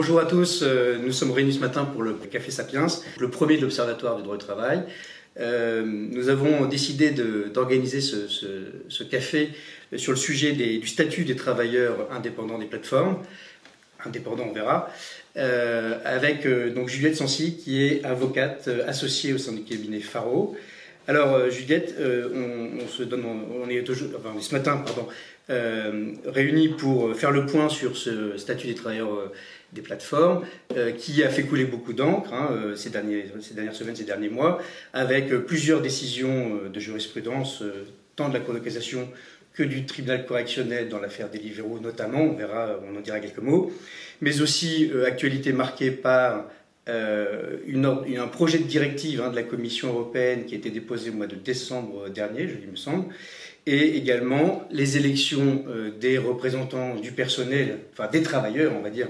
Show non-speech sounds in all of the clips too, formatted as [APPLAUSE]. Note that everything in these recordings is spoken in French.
Bonjour à tous, euh, nous sommes réunis ce matin pour le Café Sapiens, le premier de l'Observatoire du droit du travail. Euh, nous avons décidé d'organiser ce, café sur le sujet du statut des travailleurs indépendants des plateformes, indépendants on verra, euh, avec donc Juliette Sancy qui est avocate associée au sein du cabinet Faro. Alors Juliette, on, est, ce matin réunis pour faire le point sur ce statut des travailleurs des plateformes, euh, qui a fait couler beaucoup d'encre hein, euh, ces, dernières semaines, ces derniers mois, avec euh, plusieurs décisions de jurisprudence, tant de la Cour de cassation que du tribunal correctionnel dans l'affaire Deliveroo notamment, on verra, on en dira quelques mots, mais aussi actualité marquée par un projet de directive hein, de la Commission européenne qui a été déposé au mois de décembre dernier, je il me semble, et également les élections des représentants du personnel, enfin des travailleurs, on va dire,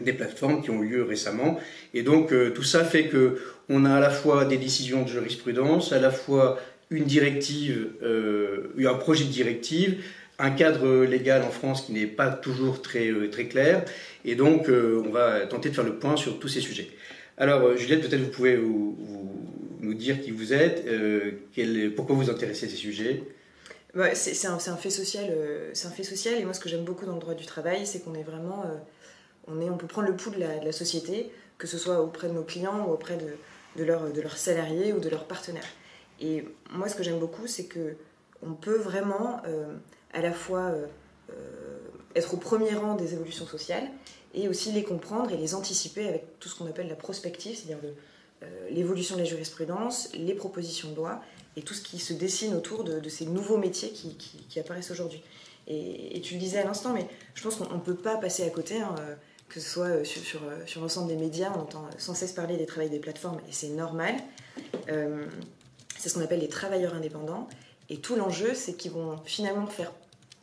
des plateformes qui ont eu lieu récemment. Et donc euh, tout ça fait que on a à la fois des décisions de jurisprudence, à la fois une directive, euh, un projet de directive, un cadre légal en France qui n'est pas toujours très, euh, très clair. Et donc on va tenter de faire le point sur tous ces sujets. Alors Juliette, peut-être vous pouvez nous dire qui vous êtes, pourquoi vous intéressez à ces sujets? C'est un, fait social, c'est un fait social. Et moi, ce que j'aime beaucoup dans le droit du travail, c'est qu'on est vraiment on, peut prendre le pouls de la, société, que ce soit auprès de nos clients ou auprès de, leurs salariés ou de leurs partenaires. Et moi, ce que j'aime beaucoup, c'est que on peut vraiment euh, à la fois euh, euh, être au premier rang des évolutions sociales et aussi les comprendre et les anticiper avec tout ce qu'on appelle la prospective, c'est-à-dire l'évolution de la jurisprudence, les propositions de loi et tout ce qui se dessine autour de, ces nouveaux métiers qui, apparaissent aujourd'hui. Et, tu le disais à l'instant, mais je pense qu'on ne peut pas passer à côté. Hein, que ce soit euh, sur, euh, sur, l'ensemble des médias, on entend sans cesse parler des travails des plateformes, et c'est normal. Euh, c'est ce qu'on appelle les travailleurs indépendants. Et tout l'enjeu, c'est qu'ils vont finalement faire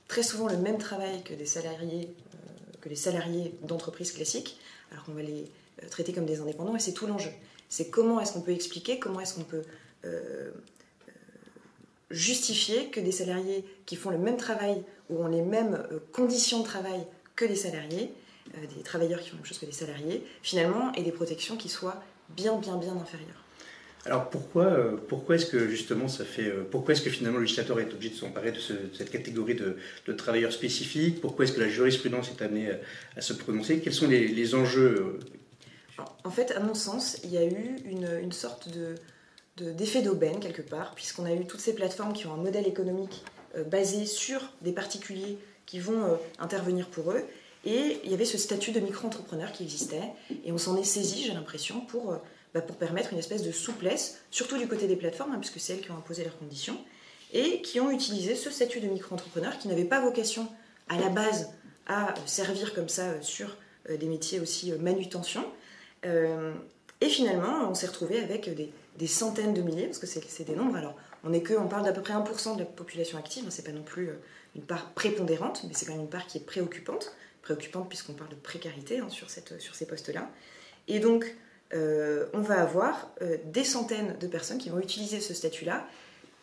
très souvent le même travail que des salariés, les salariés d'entreprises classiques, alors qu'on va les traiter comme des indépendants, et c'est tout l'enjeu. C'est comment est-ce qu'on peut expliquer, comment est-ce qu'on peut justifier que des salariés qui font le même travail ou ont les mêmes conditions de travail que des salariés euh, des travailleurs qui font la même chose que des salariés, finalement, et des protections qui soient bien, bien, bien inférieures. Alors pourquoi, euh, pourquoi est-ce que justement ça fait, euh, pourquoi est-ce que finalement le législateur est obligé de s'emparer de, cette catégorie de, travailleurs spécifiques? Pourquoi est-ce que la jurisprudence est amenée à, se prononcer? Quels sont les, enjeux En fait, à mon sens, il y a eu une, sorte de, d'effet d'aubaine quelque part, puisqu'on a eu toutes ces plateformes qui ont un modèle économique basé sur des particuliers qui vont intervenir pour eux, et il y avait ce statut de micro-entrepreneur qui existait, et on s'en est saisi, j'ai l'impression, pour, euh, bah, pour permettre une espèce de souplesse, surtout du côté des plateformes, hein, puisque c'est elles qui ont imposé leurs conditions, et qui ont utilisé ce statut de micro-entrepreneur qui n'avait pas vocation à la base à servir comme ça euh, sur euh, des métiers aussi manutention. et finalement, on s'est retrouvé avec des, centaines de milliers, parce que c'est des nombres. Alors, on est que, on parle d'à peu près 1% de la population active, hein, c'est pas non plus une part prépondérante, mais c'est quand même une part qui est préoccupante préoccupante puisqu'on parle de précarité hein, sur, ces postes-là. Et donc, euh, on va avoir euh, des centaines de personnes qui vont utiliser ce statut-là,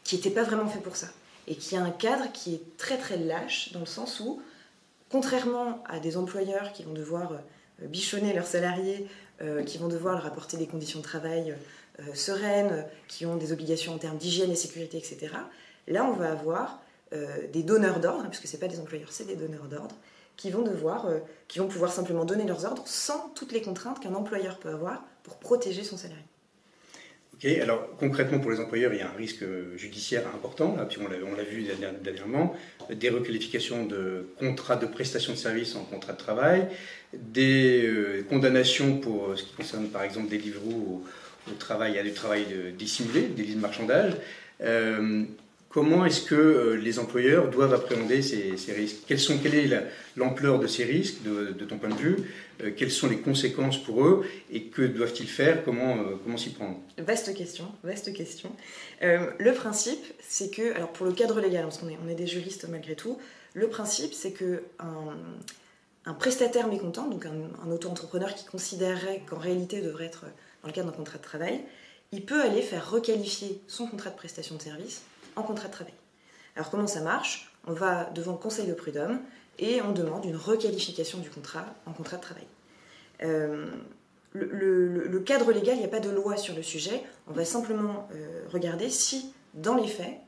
qui n'était pas vraiment fait pour ça. Et qui a un cadre qui est très très lâche, dans le sens où, contrairement à des employeurs qui vont devoir euh, bichonner leurs salariés, qui vont devoir leur apporter des conditions de travail sereines, qui ont des obligations en termes d'hygiène et sécurité, etc., là on va avoir des donneurs d'ordre, hein, puisque ce n'est pas des employeurs, c'est des donneurs d'ordre, qui vont devoir, euh, qui vont pouvoir simplement donner leurs ordres sans toutes les contraintes qu'un employeur peut avoir pour protéger son salarié. Ok, alors concrètement pour les employeurs, il y a un risque judiciaire important, là, puis on l'a vu dernièrement, des requalifications de contrats de prestation de services en contrat de travail, des euh, condamnations pour euh, ce qui concerne par exemple des livres au, travail, à du travail dissimulé, des listes de marchandage. Comment est-ce que euh, les employeurs doivent appréhender ces, risques? Quelle est l'ampleur de ces risques, de, ton point de vue? Euh, Quelles sont les conséquences pour eux? Et que doivent-ils faire? Comment, euh, comment s'y prendre? Vaste question, vaste question. le principe, c'est que, alors pour le cadre légal, parce est, on est des juristes malgré tout, le principe, c'est que un, prestataire mécontent, donc un, auto-entrepreneur qui considérerait qu'en réalité devrait être dans le cadre d'un contrat de travail, il peut aller faire requalifier son contrat de prestation de service en contrat de travail. Alors comment ça marche? On va devant le conseil de prud'homme et on demande une requalification du contrat en contrat de travail. le, cadre légal, il n'y a pas de loi sur le sujet. On va simplement regarder si, dans les faits,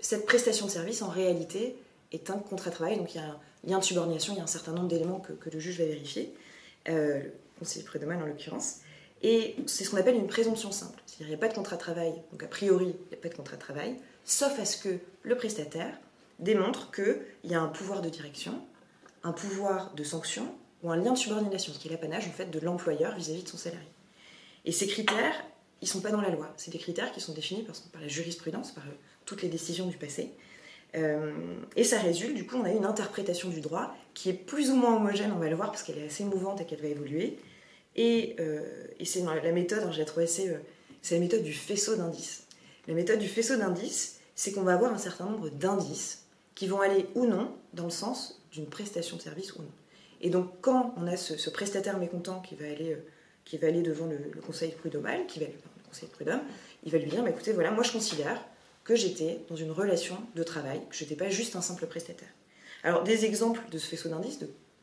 cette prestation de service, en réalité, est un contrat de travail. Donc il y a un lien de subordination, il y a un certain nombre d'éléments que, le juge va vérifier, euh, le conseiller prud'homal en l'occurrence. Et c'est ce qu'on appelle une présomption simple. C'est-à-dire qu'il n'y a pas de contrat de travail, donc a priori, il n'y a pas de contrat de travail, sauf à ce que le prestataire démontre qu'il y a un pouvoir de direction, un pouvoir de sanction ou un lien de subordination, ce qui est l'apanage fait de l'employeur vis-à-vis de son salarié. Et ces critères, ils ne sont pas dans la loi. C'est des critères qui sont définis par, la jurisprudence, par toutes les décisions du passé. Euh, et ça résulte, du coup, on a une interprétation du droit qui est plus ou moins homogène, on va le voir, parce qu'elle est assez mouvante et qu'elle va évoluer. Et, euh, c'est la méthode, trouve assez. Euh, c'est la méthode du faisceau d'indices. La méthode du faisceau d'indices, c'est qu'on va avoir un certain nombre d'indices qui vont aller ou non dans le sens d'une prestation de service ou non. Et donc, quand on a ce, prestataire mécontent qui va aller, qui va aller devant le, conseil prud'homal, qui va, le conseil prud'homme, il va lui dire bah, écoutez, voilà, moi je considère que j'étais dans une relation de travail, que je n'étais pas juste un simple prestataire. Alors, des exemples de ce faisceau d'indices,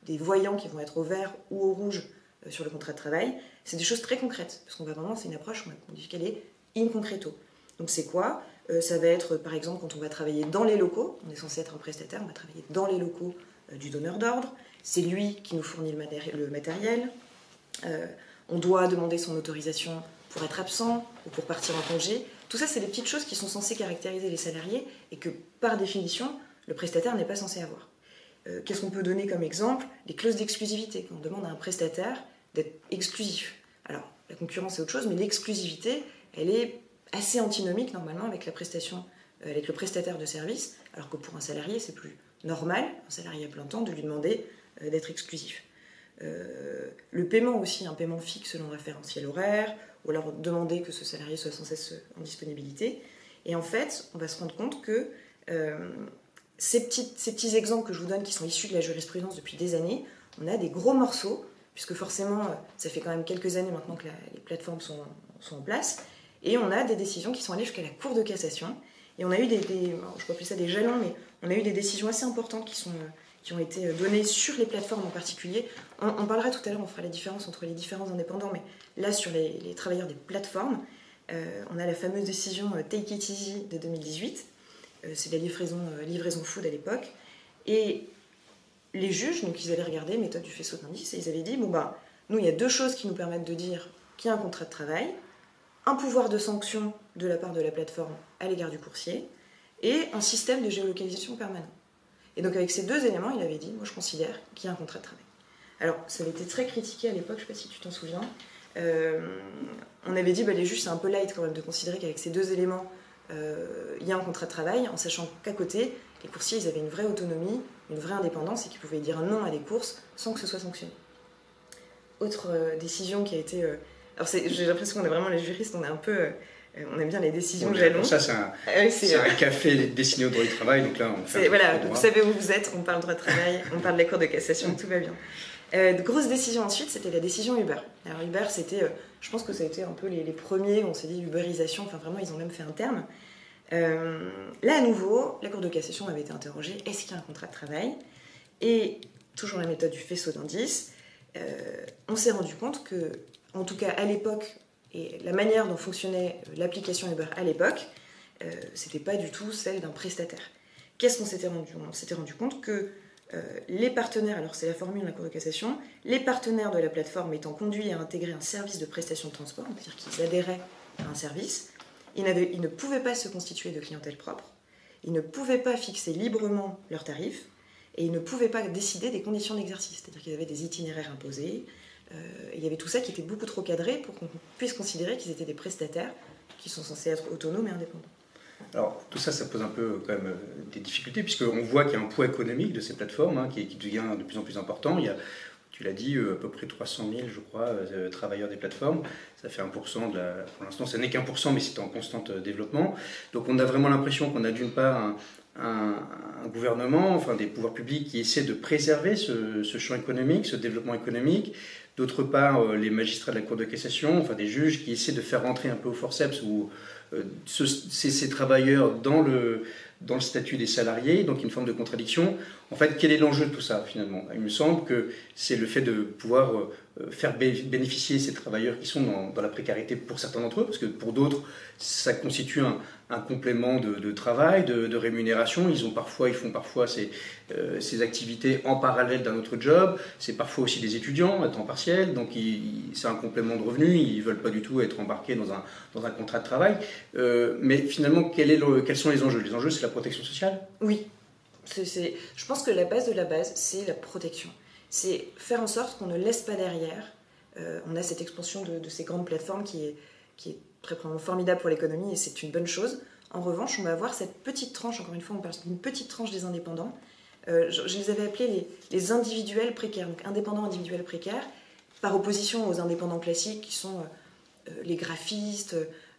des voyants qui vont être au vert ou au rouge euh, sur le contrat de travail, c'est des choses très concrètes, parce qu'on va vraiment, c'est une approche, on dit qu'elle est in concreto. Donc, c'est quoi euh, Ça va être, par exemple, quand on va travailler dans les locaux, on est censé être un prestataire, on va travailler dans les locaux euh, du donneur d'ordre, c'est lui qui nous fournit le, matériel, on doit demander son autorisation pour être absent ou pour partir en congé. Tout ça, c'est des petites choses qui sont censées caractériser les salariés et que, par définition, le prestataire n'est pas censé avoir. Euh, qu'est-ce qu'on peut donner comme exemple? Les clauses d'exclusivité. On demande à un prestataire d'être exclusif. Alors, la concurrence, c'est autre chose, mais l'exclusivité, elle est assez antinomique normalement avec la prestation, euh, avec le prestataire de service, alors que pour un salarié, c'est plus normal, un salarié à plein temps, de lui demander euh, d'être exclusif. le paiement aussi, un paiement fixe selon référentiel horaire, ou alors demander que ce salarié soit sans cesse en disponibilité. Et en fait, on va se rendre compte que euh, ces, petits exemples que je vous donne, qui sont issus de la jurisprudence depuis des années, on a des gros morceaux, puisque forcément, euh, ça fait quand même quelques années maintenant que les plateformes sont, en place, et on a des décisions qui sont allées jusqu'à la Cour de cassation. Et on a eu des, des je peux ça des jalons, mais on a eu des décisions assez importantes qui sont qui ont été données sur les plateformes en particulier. On, parlera tout à l'heure, on fera la différence entre les différents indépendants, mais là, sur les, travailleurs des plateformes, euh, on a la fameuse décision euh, Take It Easy de 2018. Euh, c'est la livraison, livraison food à l'époque. Et les juges, donc ils avaient regardé méthode du faisceau d'indices et ils avaient dit bon, bah, nous, il y a deux choses qui nous permettent de dire qu'il y a un contrat de travail, un pouvoir de sanction de la part de la plateforme à l'égard du coursier et un système de géolocalisation permanent. Et donc avec ces deux éléments, il avait dit, moi je considère qu'il y a un contrat de travail. Alors ça avait été très critiqué à l'époque, je ne sais pas si tu t'en souviens. Euh, on avait dit, bah, les juges c'est un peu light quand même de considérer qu'avec ces deux éléments, euh, il y a un contrat de travail, en sachant qu'à côté, les coursiers ils avaient une vraie autonomie, une vraie indépendance et qu'ils pouvaient dire non à des courses sans que ce soit sanctionné. Autre euh, décision qui a été... alors j'ai l'impression qu'on est vraiment les juristes, on est un peu euh, on aime bien les décisions jalons. Ça, c'est un, ah un, café destiné au droit du travail. Donc là, on fait voilà, vous savez où vous êtes, on parle droit du travail, on parle de la Cour de cassation, tout va bien. Euh, de grosses décisions ensuite, c'était la décision Uber. Alors Uber, c'était, euh, je pense que ça a été un peu les, premiers, on s'est dit Uberisation, enfin vraiment, ils ont même fait un terme. Là, à nouveau, la Cour de cassation avait été interrogée, est-ce qu'il y a un contrat de travail? Et toujours la méthode du faisceau d'indices, on s'est rendu compte que, en tout cas à l'époque, et la manière dont fonctionnait euh, l'application Uber à l'époque, euh, c'était pas du tout celle d'un prestataire. Qu'est-ce qu'on s'était rendu On s'était rendu compte que euh, les partenaires, alors c'est la formule de la Cour de cassation, les partenaires de la plateforme étant conduits à intégrer un service de prestation de transport, c'est-à-dire qu'ils adhéraient à un service, ils, ne pouvaient pas se constituer de clientèle propre, ils ne pouvaient pas fixer librement leurs tarifs, et ils ne pouvaient pas décider des conditions d'exercice, c'est-à-dire qu'ils avaient des itinéraires imposés, euh, il y avait tout ça qui était beaucoup trop cadré pour qu'on puisse considérer qu'ils étaient des prestataires qui sont censés être autonomes et indépendants. Alors tout ça, ça pose un peu quand même euh, des difficultés, puisqu'on voit qu'il y a un poids économique de ces plateformes hein, qui, devient de plus en plus important. Il y a, tu l'as dit, euh, à peu près 300 000, je crois, travailleurs des plateformes. Ça fait 1% de la... Pour l'instant, ça n'est qu'un pour cent, mais c'est en constant développement. Donc on a vraiment l'impression qu'on a d'une part un, gouvernement, enfin des pouvoirs publics qui essaient de préserver ce, champ économique, ce développement économique, D'autre part, euh, les magistrats de la Cour de cassation, enfin des juges qui essaient de faire rentrer un peu au forceps ou euh, ces, travailleurs dans le, dans le statut des salariés, donc une forme de contradiction. En fait, quel est l'enjeu de tout ça finalement? Il me semble que c'est le fait de pouvoir faire bénéficier ces travailleurs qui sont dans, la précarité pour certains d'entre eux, parce que pour d'autres, ça constitue un, complément de, travail, de, rémunération. Ils, ont parfois, ils font parfois ces, ces activités en parallèle d'un autre job. C'est parfois aussi des étudiants à temps partiel, donc c'est un complément de revenus. Ils ne veulent pas du tout être embarqués dans un, contrat de travail. mais finalement, quels sont les enjeux? Les enjeux, c'est la protection sociale? Oui. Je pense que la base de la base, c'est la protection c'est faire en sorte qu'on ne laisse pas derrière. Euh, on a cette expansion de, ces grandes plateformes qui est, qui est très formidable pour l'économie et c'est une bonne chose. En revanche, on va avoir cette petite tranche, encore une fois, on parle d'une petite tranche des indépendants. Euh, je, les avais appelés les, individuels précaires, donc indépendants individuels précaires, par opposition aux indépendants classiques qui sont euh, les graphistes,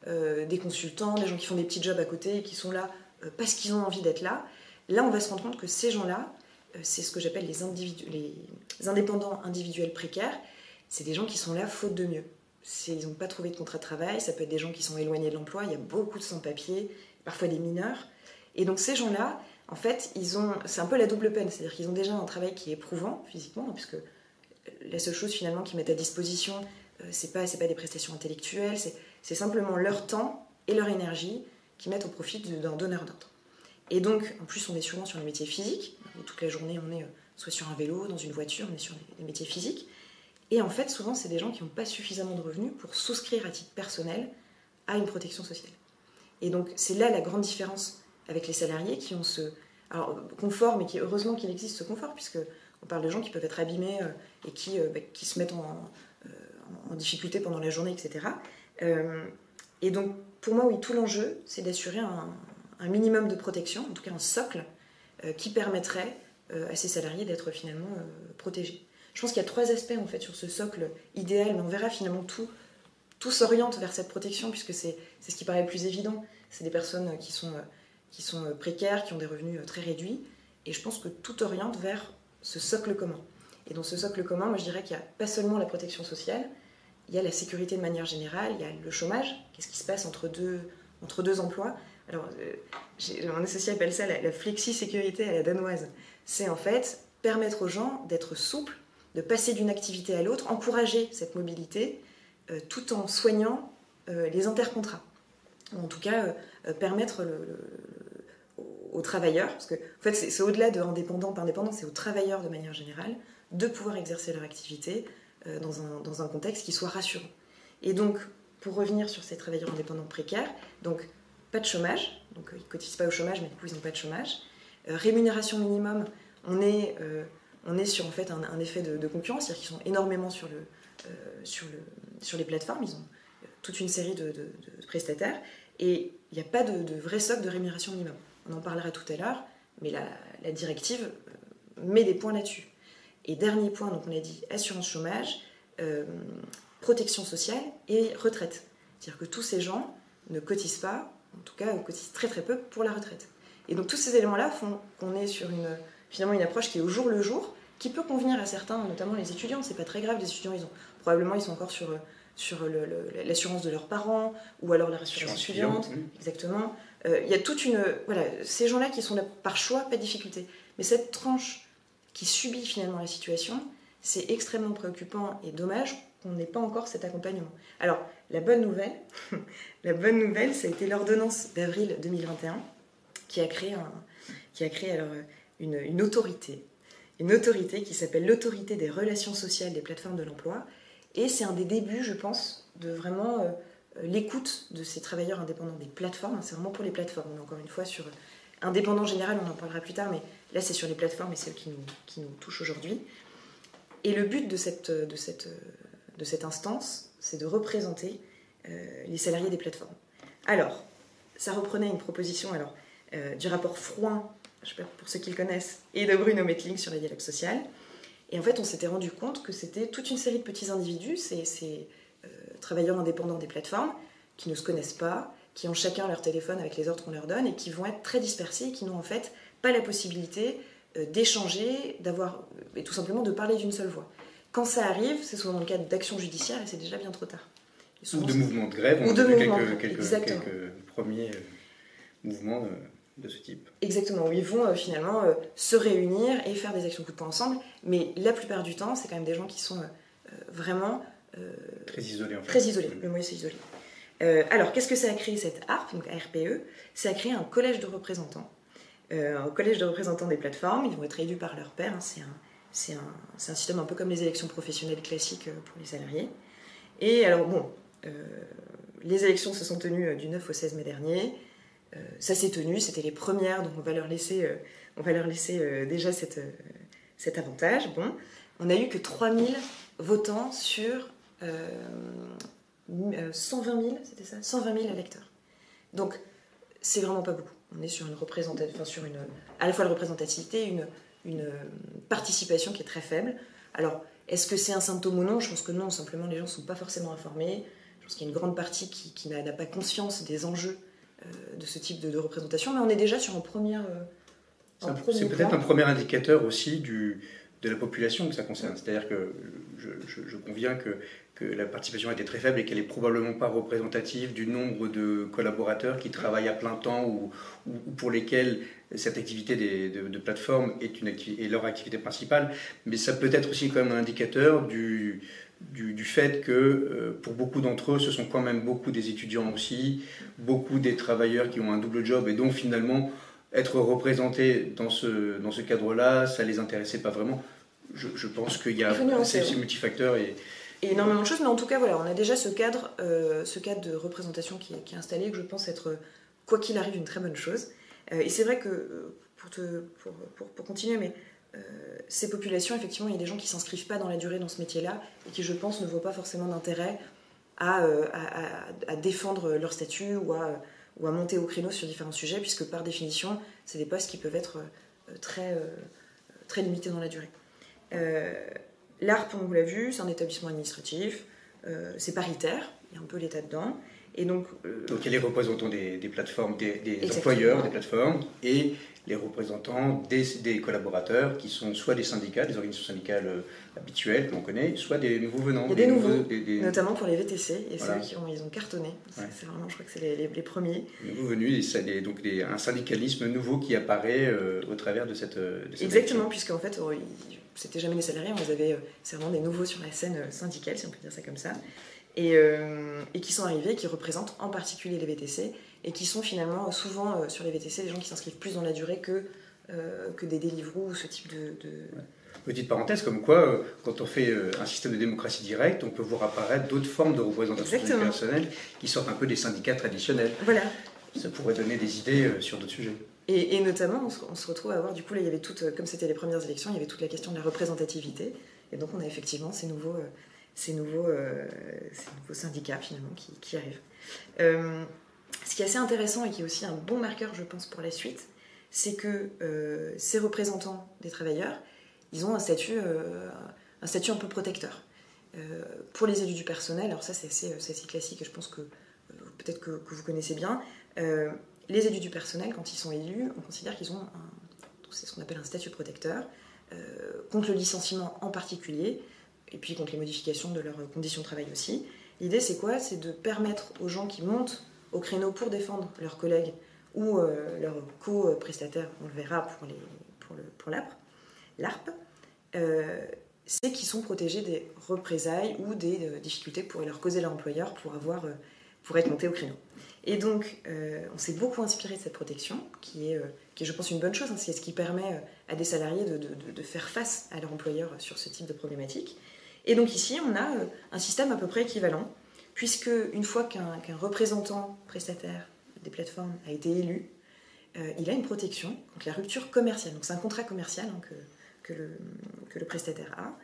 des consultants, des gens qui font des petits jobs à côté et qui sont là parce qu'ils ont envie d'être là. Là, on va se rendre compte que ces gens-là, euh, c'est ce que j'appelle les, indépendants individuels précaires. C'est des gens qui sont là faute de mieux. Ils n'ont pas trouvé de contrat de travail, ça peut être des gens qui sont éloignés de l'emploi, il y a beaucoup de sans-papiers, parfois des mineurs. Et donc ces gens-là, en fait, c'est un peu la double peine, c'est-à-dire qu'ils ont déjà un travail qui est éprouvant physiquement, puisque la seule chose finalement qu'ils mettent à disposition, euh, c'est pas, c'est pas des prestations intellectuelles, c'est simplement leur temps et leur énergie qui mettent au profit d'un donneur d'ordre. Et donc, en plus, on est souvent sur les métiers physiques. Toute la journée, on est euh, soit sur un vélo, dans une voiture, on est sur des métiers physiques. Et en fait, souvent, c'est des gens qui n'ont pas suffisamment de revenus pour souscrire à titre personnel à une protection sociale. Et donc, c'est là la grande différence avec les salariés qui ont ce alors, confort, mais qui, heureusement qu'il existe ce confort, puisque on parle de gens qui peuvent être abîmés euh, et qui, euh, bah, qui se mettent en, en, difficulté pendant la journée, etc. et donc, pour moi, oui, tout l'enjeu, c'est d'assurer un, un minimum de protection, en tout cas un socle, euh, qui permettrait euh, à ces salariés d'être finalement euh, protégés. Je pense qu'il y a trois aspects en fait sur ce socle idéal, mais on verra finalement tout, tout s'oriente vers cette protection puisque c'est ce qui paraît le plus évident. C'est des personnes qui sont, qui sont précaires, qui ont des revenus très réduits, et je pense que tout oriente vers ce socle commun. Et dans ce socle commun, moi je dirais qu'il n'y a pas seulement la protection sociale, il y a la sécurité de manière générale, il y a le chômage, qu'est-ce qui se passe entre deux, entre deux emplois, alors, euh, mon associé appelle ça la, flexi-sécurité à la danoise. C'est en fait permettre aux gens d'être souples, de passer d'une activité à l'autre, encourager cette mobilité, euh, tout en soignant euh, les intercontrats. En tout cas, permettre aux travailleurs, parce que c'est au-delà de indépendant par indépendant, c'est aux travailleurs de manière générale de pouvoir exercer leur activité dans un, dans, un, contexte qui soit rassurant. Et donc, pour revenir sur ces travailleurs indépendants précaires, donc pas de chômage, donc euh, ils ne cotisent pas au chômage, mais du coup ils n'ont pas de chômage. Euh, rémunération minimum, on est, euh, on est sur en fait un, effet de, concurrence, c'est-à-dire qu'ils sont énormément sur, le, sur, le, sur les plateformes, ils ont toute une série de, prestataires, et il n'y a pas de, vrai socle de rémunération minimum. On en parlera tout à l'heure, mais la, la, directive met des points là-dessus. Et dernier point, donc on a dit assurance chômage, protection sociale et retraite. C'est-à-dire que tous ces gens ne cotisent pas en tout cas, on cotise très très peu pour la retraite. Et donc tous ces éléments-là font qu'on est sur une, finalement une approche qui est au jour le jour, qui peut convenir à certains, notamment les étudiants. C'est pas très grave, les étudiants, ils ont probablement ils sont encore sur sur l'assurance de leurs parents ou alors la assurance étudiante, exactement. Euh, il y a toute une voilà ces gens-là qui sont là par choix, pas de difficulté. Mais cette tranche qui subit finalement la situation, c'est extrêmement préoccupant et dommage qu'on n'ait pas encore cet accompagnement. Alors, la bonne nouvelle, [LAUGHS] la bonne ça a été l'ordonnance d'avril 2021 qui a créé, alors une, une autorité, une autorité qui s'appelle l'autorité des relations sociales des plateformes de l'emploi. Et c'est un des débuts, je pense, de vraiment euh, l'écoute de ces travailleurs indépendants des plateformes. C'est vraiment pour les plateformes. On encore une fois sur indépendant général, on en parlera plus tard, mais là c'est sur les plateformes et celles qui nous, qui nous touchent aujourd'hui. Et le but de cette de cette instance, c'est de représenter euh, les salariés des plateformes. Alors, ça reprenait une proposition alors, euh, du rapport Froin, je sais pas pour ceux qui le connaissent, et de Bruno Metling sur le dialogue social. Et en fait, on s'était rendu compte que c'était toute une série de petits individus, ces, ces euh, travailleurs indépendants des plateformes, qui ne se connaissent pas, qui ont chacun leur téléphone avec les ordres qu'on leur donne, et qui vont être très dispersés, et qui n'ont en fait pas la possibilité d'échanger, d'avoir, et tout simplement de parler d'une seule voix. Quand ça arrive, c'est souvent dans le cadre d'actions judiciaires et c'est déjà bien trop tard. Ou de mouvements de grève, on a vu quelques, premiers euh, mouvements euh, de ce type. Exactement, où ils vont euh, finalement se réunir et faire des actions coup de poing ensemble, mais la plupart du temps, c'est quand même des gens qui sont vraiment très isolé. En fait. Très isolé, le mot c'est isolé. alors, qu'est-ce que ça a créé cette ARP, donc ARPE Ça a créé un collège de représentants, un collège de représentants des plateformes. Ils vont être élus par leur père. Hein, c'est un, c'est un, système un peu comme les élections professionnelles classiques pour les salariés. Et alors, bon, les élections se sont tenues du 9 au 16 mai dernier. ça s'est tenu, c'était les premières, donc on va leur laisser on va leur laisser euh, déjà euh, cet avantage. Bon, on a eu que 3000 votants sur 120 euh, 000, c'était ça? 120 000 électeurs. Donc, c'est vraiment pas beaucoup. On est sur une représentation, sur une, à la fois la représentativité, une, une participation qui est très faible. Alors, est-ce que c'est un symptôme ou non? Je pense que non, simplement les gens ne sont pas forcément informés. Je pense qu'il y a une grande partie qui, qui n'a pas conscience des enjeux de ce type de, représentation, mais on est déjà sur un premier, c'est peut-être un premier indicateur aussi du, de la population que ça concerne. C'est-à-dire que je, conviens que, la participation était très faible et qu'elle n'est probablement pas représentative du nombre de collaborateurs qui travaillent à plein temps ou, pour lesquels cette activité des, de, plateforme est, une est leur activité principale. Mais ça peut être aussi quand même un indicateur du, du, fait que euh, pour beaucoup d'entre eux, ce sont quand même beaucoup des étudiants aussi, beaucoup des travailleurs qui ont un double job et donc finalement être représentés dans ce, dans ce cadre-là, ça ne les intéressait pas vraiment. Je, pense qu'il y a ces multifacteurs et, et énormément de choses, mais en tout cas, voilà, on a déjà ce cadre, euh, ce cadre de représentation qui est, installé, que je pense être, quoi qu'il arrive, une très bonne chose. Euh, et c'est vrai que, euh, pour, te, pour, pour, continuer, mais ces populations, effectivement, il y a des gens qui ne s'inscrivent pas dans la durée dans ce métier-là, et qui, je pense, ne voient pas forcément d'intérêt à, à, à, défendre leur statut ou à ou à monter au créneau sur différents sujets, puisque par définition, c'est des postes qui peuvent être euh, très, euh, très limités dans la durée. Euh, L'ARP, on vous l'a vu, c'est un établissement administratif, c'est paritaire, il y a un peu l'État dedans. Et donc, donc il y a les représentants des, plateformes, des, des employeurs des plateformes, et les représentants des, collaborateurs qui sont soit des syndicats, des organisations syndicales euh, habituelles que l'on connaît, soit des nouveaux venants. des, nouveaux, notamment pour les VTC, et ceux qui ont, ils ont cartonné. C'est vraiment, je crois que c'est les, les, premiers. nouveaux venus, donc un syndicalisme nouveau qui apparaît euh, au travers de cette. De cette Exactement, puisqu'en fait, oh, c'était jamais des salariés, on avait, euh, c'est vraiment des nouveaux sur la scène syndicale, si on peut dire ça comme ça, et, et qui sont arrivés, qui représentent en particulier les VTC et qui sont finalement souvent euh, sur les VTC des gens qui s'inscrivent plus dans la durée que, euh, que des Deliveroo ou ce type de... Petite parenthèse, comme quoi, euh, quand on fait un système de démocratie directe, on peut voir apparaître d'autres formes de représentation personnelle qui sortent un peu des syndicats traditionnels. Voilà. Ça pourrait donner des idées sur d'autres sujets. Et, notamment, on se, retrouve à avoir, du coup, là, il y avait toute, comme c'était les premières élections, il y avait toute la question de la représentativité. Et donc, on a effectivement ces nouveaux, ces nouveaux, ces nouveaux syndicats, finalement, qui, qui arrivent. Ce qui est assez intéressant et qui est aussi un bon marqueur, je pense, pour la suite, c'est que euh, ces représentants des travailleurs, ils ont un statut, euh, un, peu protecteur. Euh, pour les élus du personnel, alors ça c'est assez, classique et je pense que peut-être que, vous connaissez bien, les élus du personnel, quand ils sont élus, on considère qu'ils ont c'est ce qu'on appelle un statut protecteur, contre le licenciement en particulier, et puis contre les modifications de leurs conditions de travail aussi. L'idée c'est quoi? C'est de permettre aux gens qui montent au créneau pour défendre leurs collègues ou euh, leurs co-prestataires, on le verra pour, le, pour l'ARP, euh, c'est qu'ils sont protégés des représailles ou des euh, difficultés pour leur causer leur employeur pour, avoir, pour être monté au créneau. Et donc, on s'est beaucoup inspiré de cette protection, qui est, qui je pense, une bonne chose. Hein, c'est ce qui permet à des salariés de, de, de, faire face à leur employeur sur ce type de problématique. Et donc ici, on a un système à peu près équivalent puisque une fois qu'un représentant prestataire des plateformes a été élu, euh, il a une protection contre la rupture commerciale. Donc c'est un contrat commercial hein, que, le, prestataire a.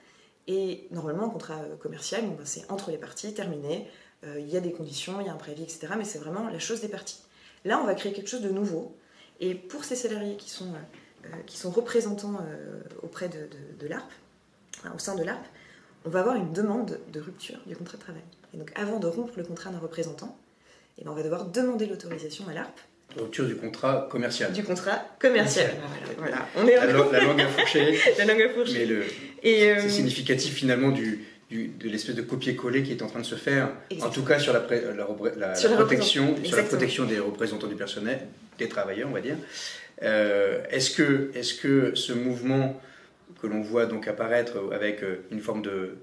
Et normalement, un contrat commercial, ben, c'est entre les parties, terminé. Euh, il y a des conditions, il y a un préavis, etc. Mais c'est vraiment la chose des parties. Là, on va créer quelque chose de nouveau. Et pour ces salariés qui sont, euh, représentants auprès de, l'ARP, au sein de l'ARP, on va avoir une demande de rupture du contrat de travail. Et donc avant de rompre le contrat d'un représentant, eh ben, on va devoir demander l'autorisation à l'ARP. Rupture du contrat commercial. Du contrat commercial. Voilà, On est la, la, langue a fourché. [LAUGHS] la langue a fourché. Mais le, euh, c'est significatif finalement du, du, de l'espèce de copier-coller qui est en train de se faire, en tout cas sur la, la, sur protection, sur la protection des représentants du personnel, des travailleurs, on va dire. Euh, est-ce que, est -ce que ce mouvement que l'on voit donc apparaître avec une forme de,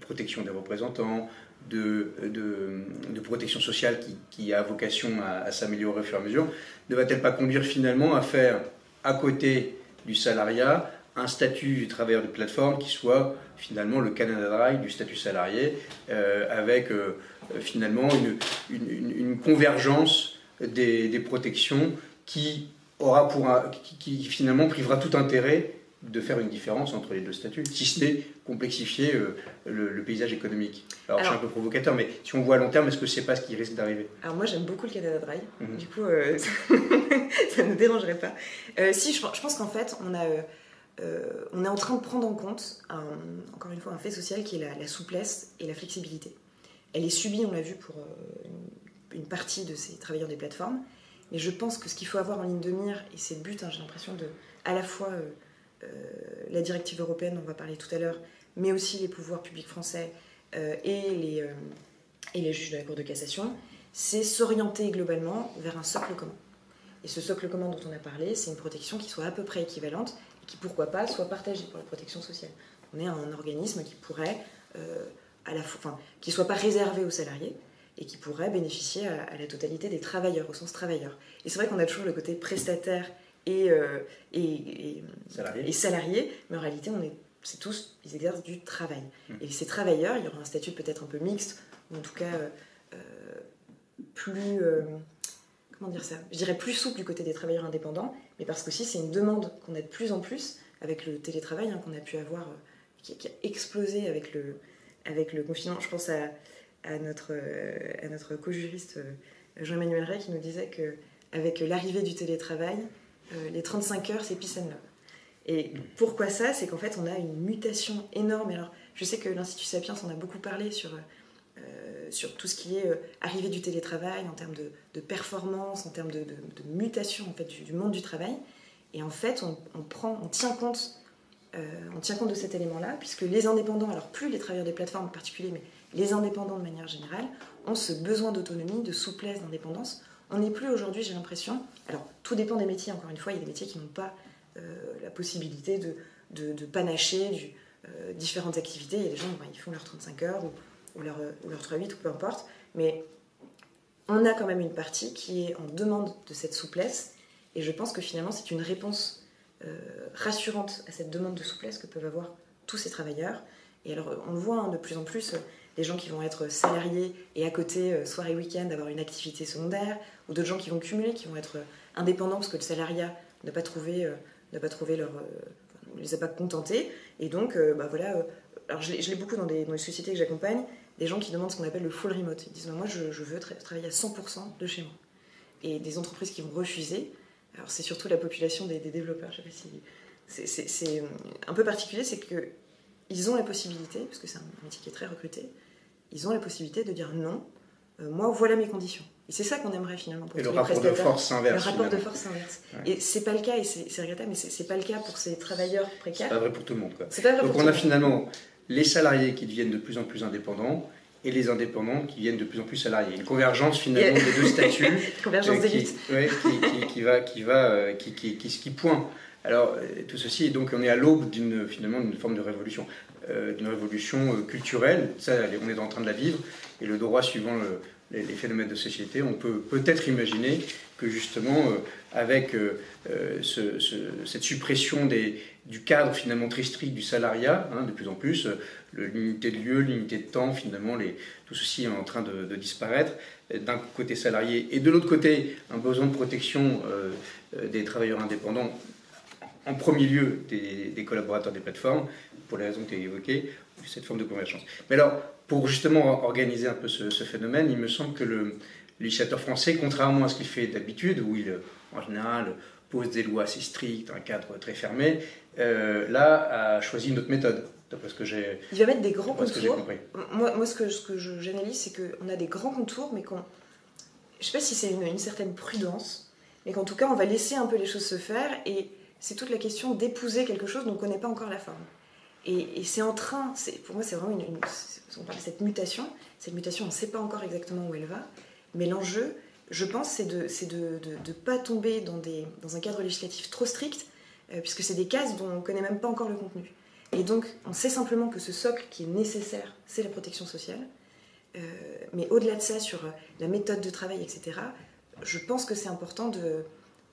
protection des représentants, de, de, protection sociale qui, a vocation à, s'améliorer au fur et à mesure, ne va-t-elle pas conduire finalement à faire, à côté du salariat, un statut du travailleur de plateforme qui soit finalement le Canada Dry du statut salarié, euh, avec euh, finalement une, convergence des, protections qui aura pour qui, finalement privera tout intérêt de faire une différence entre les deux statuts, si ce n'est complexifier euh, le, paysage économique. Alors, je suis un peu provocateur, mais si on voit à long terme, est-ce que c'est pas ce qui risque d'arriver? Alors moi j'aime beaucoup le Canada Dry, mhm. du coup [LAUGHS] ça ne dérangerait pas. si, je, je pense qu'en fait on a euh, on est en train de prendre en compte, encore une fois, un fait social qui est la, souplesse et la flexibilité. Elle est subie, on l'a vu, pour euh, une, partie de ces travailleurs des plateformes, mais je pense que ce qu'il faut avoir en ligne de mire, et c'est le but, hein, j'ai l'impression de, à la fois euh, la directive européenne, on va parler tout à l'heure, mais aussi les pouvoirs publics français et, les, et les juges de la Cour de cassation, c'est s'orienter globalement vers un socle commun. Et ce socle commun dont on a parlé, c'est une protection qui soit à peu près équivalente qui, pourquoi pas, soit partagé pour la protection sociale. On est un organisme qui pourrait, euh, à la enfin, qui soit pas réservé aux salariés et qui pourrait bénéficier à, la totalité des travailleurs, au sens travailleur. Et c'est vrai qu'on a toujours le côté prestataire et, euh, et, salarié. mais en réalité, on est, c'est tous, ils exercent du travail. Mmh. Et ces travailleurs, il y aura un statut peut-être un peu mixte, ou en tout cas euh, plus comment dire ça? Je dirais plus souple du côté des travailleurs indépendants, mais parce qu'aussi c'est une demande qu'on a de plus en plus avec le télétravail hein, qu'on a pu avoir, euh, qui, a explosé avec le, avec le confinement. Je pense à, à notre, euh, à notre co-juriste euh, Jean-Emmanuel Ray qui nous disait que avec l'arrivée du télétravail, les 35 heures, c'est peace and. Et pourquoi ça? C'est qu'en fait, on a une mutation énorme. Alors, je sais que l'Institut Sapiens en a beaucoup parlé sur sur tout ce qui est euh, arrivée du télétravail, en termes de, performance, en termes de, mutation en fait, du, monde du travail. Et en fait, on, prend, on tient compte euh, on tient compte de cet élément-là, puisque les indépendants, alors plus les travailleurs des plateformes en particulier, mais les indépendants de manière générale, ont ce besoin d'autonomie, de souplesse, d'indépendance. On n'est plus aujourd'hui, j'ai l'impression, alors tout dépend des métiers, encore une fois, il y a des métiers qui n'ont pas euh, la possibilité de, panacher du, différentes activités. Il y a des gens, ils font leurs 35 heures, ou leur, ou leur 3-8 ou peu importe. Mais on a quand même une partie qui est en demande de cette souplesse. Et je pense que finalement, c'est une réponse euh, rassurante à cette demande de souplesse que peuvent avoir tous ces travailleurs. Et alors, on le voit hein, de plus en plus, des gens qui vont être salariés et à côté, euh, soir et week-end, avoir une activité secondaire, ou d'autres gens qui vont cumuler, qui vont être indépendants parce que le salariat n'a pas trouvé, euh, n'a pas trouvé leur, ne les a pas contentés. Et donc, bah voilà, alors je l'ai beaucoup dans, les sociétés que j'accompagne, des gens qui demandent ce qu'on appelle le full remote. Ils disent Moi, je, veux travailler à 100% de chez moi. Et des entreprises qui vont refuser, alors c'est surtout la population des, développeurs, je sais si. C'est un peu particulier, c'est qu'ils ont la possibilité, parce que c'est un métier qui est très recruté, ils ont la possibilité de dire non, euh, moi, voilà mes conditions. Et c'est ça qu'on aimerait finalement pour et tous le rapport de force inverse. Le rapport de force inverse. Et c'est pas le cas, et c'est regrettable, mais c'est pas le cas pour ces travailleurs précaires. C'est pas vrai pour tout le monde. Quoi. Donc on a finalement les salariés qui deviennent de plus en plus indépendants et les indépendants qui viennent de plus en plus salariés. Une convergence finalement des deux statuts. [LAUGHS] convergence euh, qui, qui, va, qui, va, euh, qui, qui, qui, pointe. Alors euh, tout ceci, donc on est à l'aube d'une finalement d'une forme de révolution, d'une révolution culturelle. Ça, on est en train de la vivre et le droit suivant les, phénomènes de société, on peut peut-être imaginer que justement avec cette suppression du cadre finalement très strict du salariat, hein, de plus en plus, euh, l'unité de lieu, l'unité de temps, finalement, les, tout ceci est en train de, disparaître, d'un côté salarié, et de l'autre côté, un besoin de protection euh, euh, des travailleurs indépendants, en premier lieu des, collaborateurs des plateformes, pour les raisons que tu as évoquées, cette forme de convergence. Mais alors, pour justement organiser un peu ce, ce phénomène, il me semble que le législateur français, contrairement à ce qu'il fait d'habitude, où il, en général, pose des lois assez strictes, un cadre très fermé, euh, là, a choisi une autre méthode. Parce que j'ai, Il va mettre des grands contours. moi, moi, ce que, ce que j'analyse, c'est qu'on a des grands contours, mais qu'on. Je sais pas si c'est une, certaine prudence, mais qu'en tout cas, on va laisser un peu les choses se faire. Et c'est toute la question d'épouser quelque chose dont on ne connaît pas encore la forme. Et, c'est en train, pour moi, c'est vraiment une, On parle de cette mutation. Cette mutation, on ne sait pas encore exactement où elle va. Mais l'enjeu, je pense, c'est de ne pas tomber dans un cadre législatif trop strict euh, puisque c'est des cases dont on ne connaît même pas encore le contenu. Et donc, on sait simplement que ce socle qui est nécessaire, c'est la protection sociale. Euh, mais au-delà de ça, sur la méthode de travail, etc., je pense que c'est important de,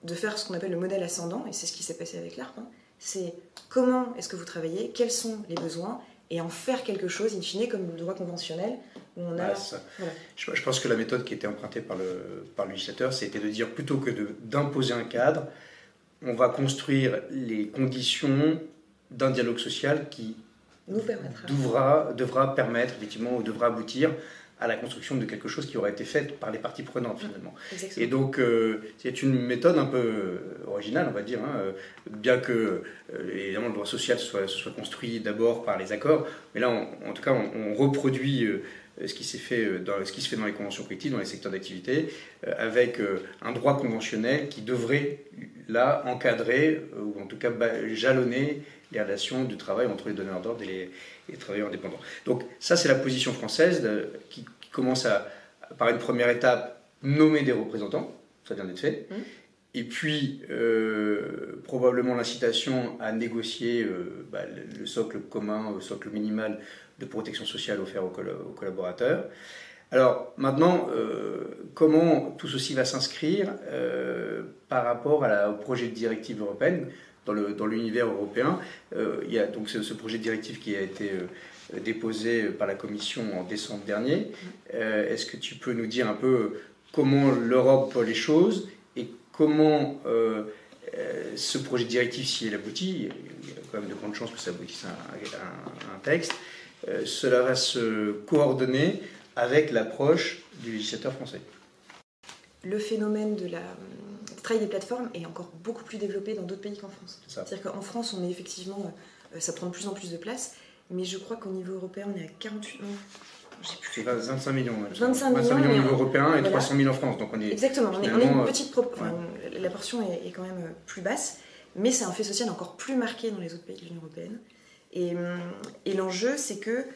de faire ce qu'on appelle le modèle ascendant, et c'est ce qui s'est passé avec l'ARP. Hein. C'est comment est-ce que vous travaillez, quels sont les besoins, et en faire quelque chose, in fine, comme le droit conventionnel, où on a... je, pense que la méthode qui était empruntée par le, par le législateur, c'était de dire, plutôt que d'imposer un cadre, on va construire les conditions d'un dialogue social qui Nous devra, devra permettre, effectivement, ou devra aboutir à la construction de quelque chose qui aurait été fait par les parties prenantes finalement. Et donc euh, c'est une méthode un peu euh, originale, on va dire, hein, euh, bien que évidemment le droit social soit, soit construit d'abord par les accords, mais là en tout cas on, reproduit ce qui s'est fait dans ce qui se fait dans les conventions collectives, dans les secteurs d'activité, avec un droit conventionnel qui devrait là encadrer ou en tout cas jalonner les relations du travail entre les donneurs d'ordre et les, travailleurs indépendants. Donc ça, c'est la position française qui, commence à, par une première étape, nommer des représentants, ça vient d'être fait, mmh. et puis euh, probablement l'incitation à négocier euh, bah, le, socle commun, le socle minimal de protection sociale offert aux, collaborateurs. Alors maintenant, euh, comment tout ceci va s'inscrire par rapport à la, au projet de directive européenne dans l'univers européen. Euh, il y a donc ce, projet de directive qui a été euh, déposé par la Commission en décembre dernier. Euh, est-ce que tu peux nous dire un peu comment l'Europe voit les choses et comment ce projet de directive, si elle aboutit, il y a quand même de grandes chances que ça aboutisse à un texte, cela va se coordonner avec l'approche du législateur français Le phénomène de la travail des plateformes est encore beaucoup plus développé dans d'autres pays qu'en France. C'est-à-dire qu'en France, on est effectivement, euh, ça prend de plus en plus de place, mais je crois qu'au niveau européen, on est à 48 millions. C'est 25 millions. 25, 25 millions, au niveau européen et 300 000 en France. Donc on est Exactement, on est, une euh, petite. La portion est, quand même euh, plus basse, mais c'est un fait social encore plus marqué dans les autres pays de l'Union européenne. Et, et l'enjeu, c'est que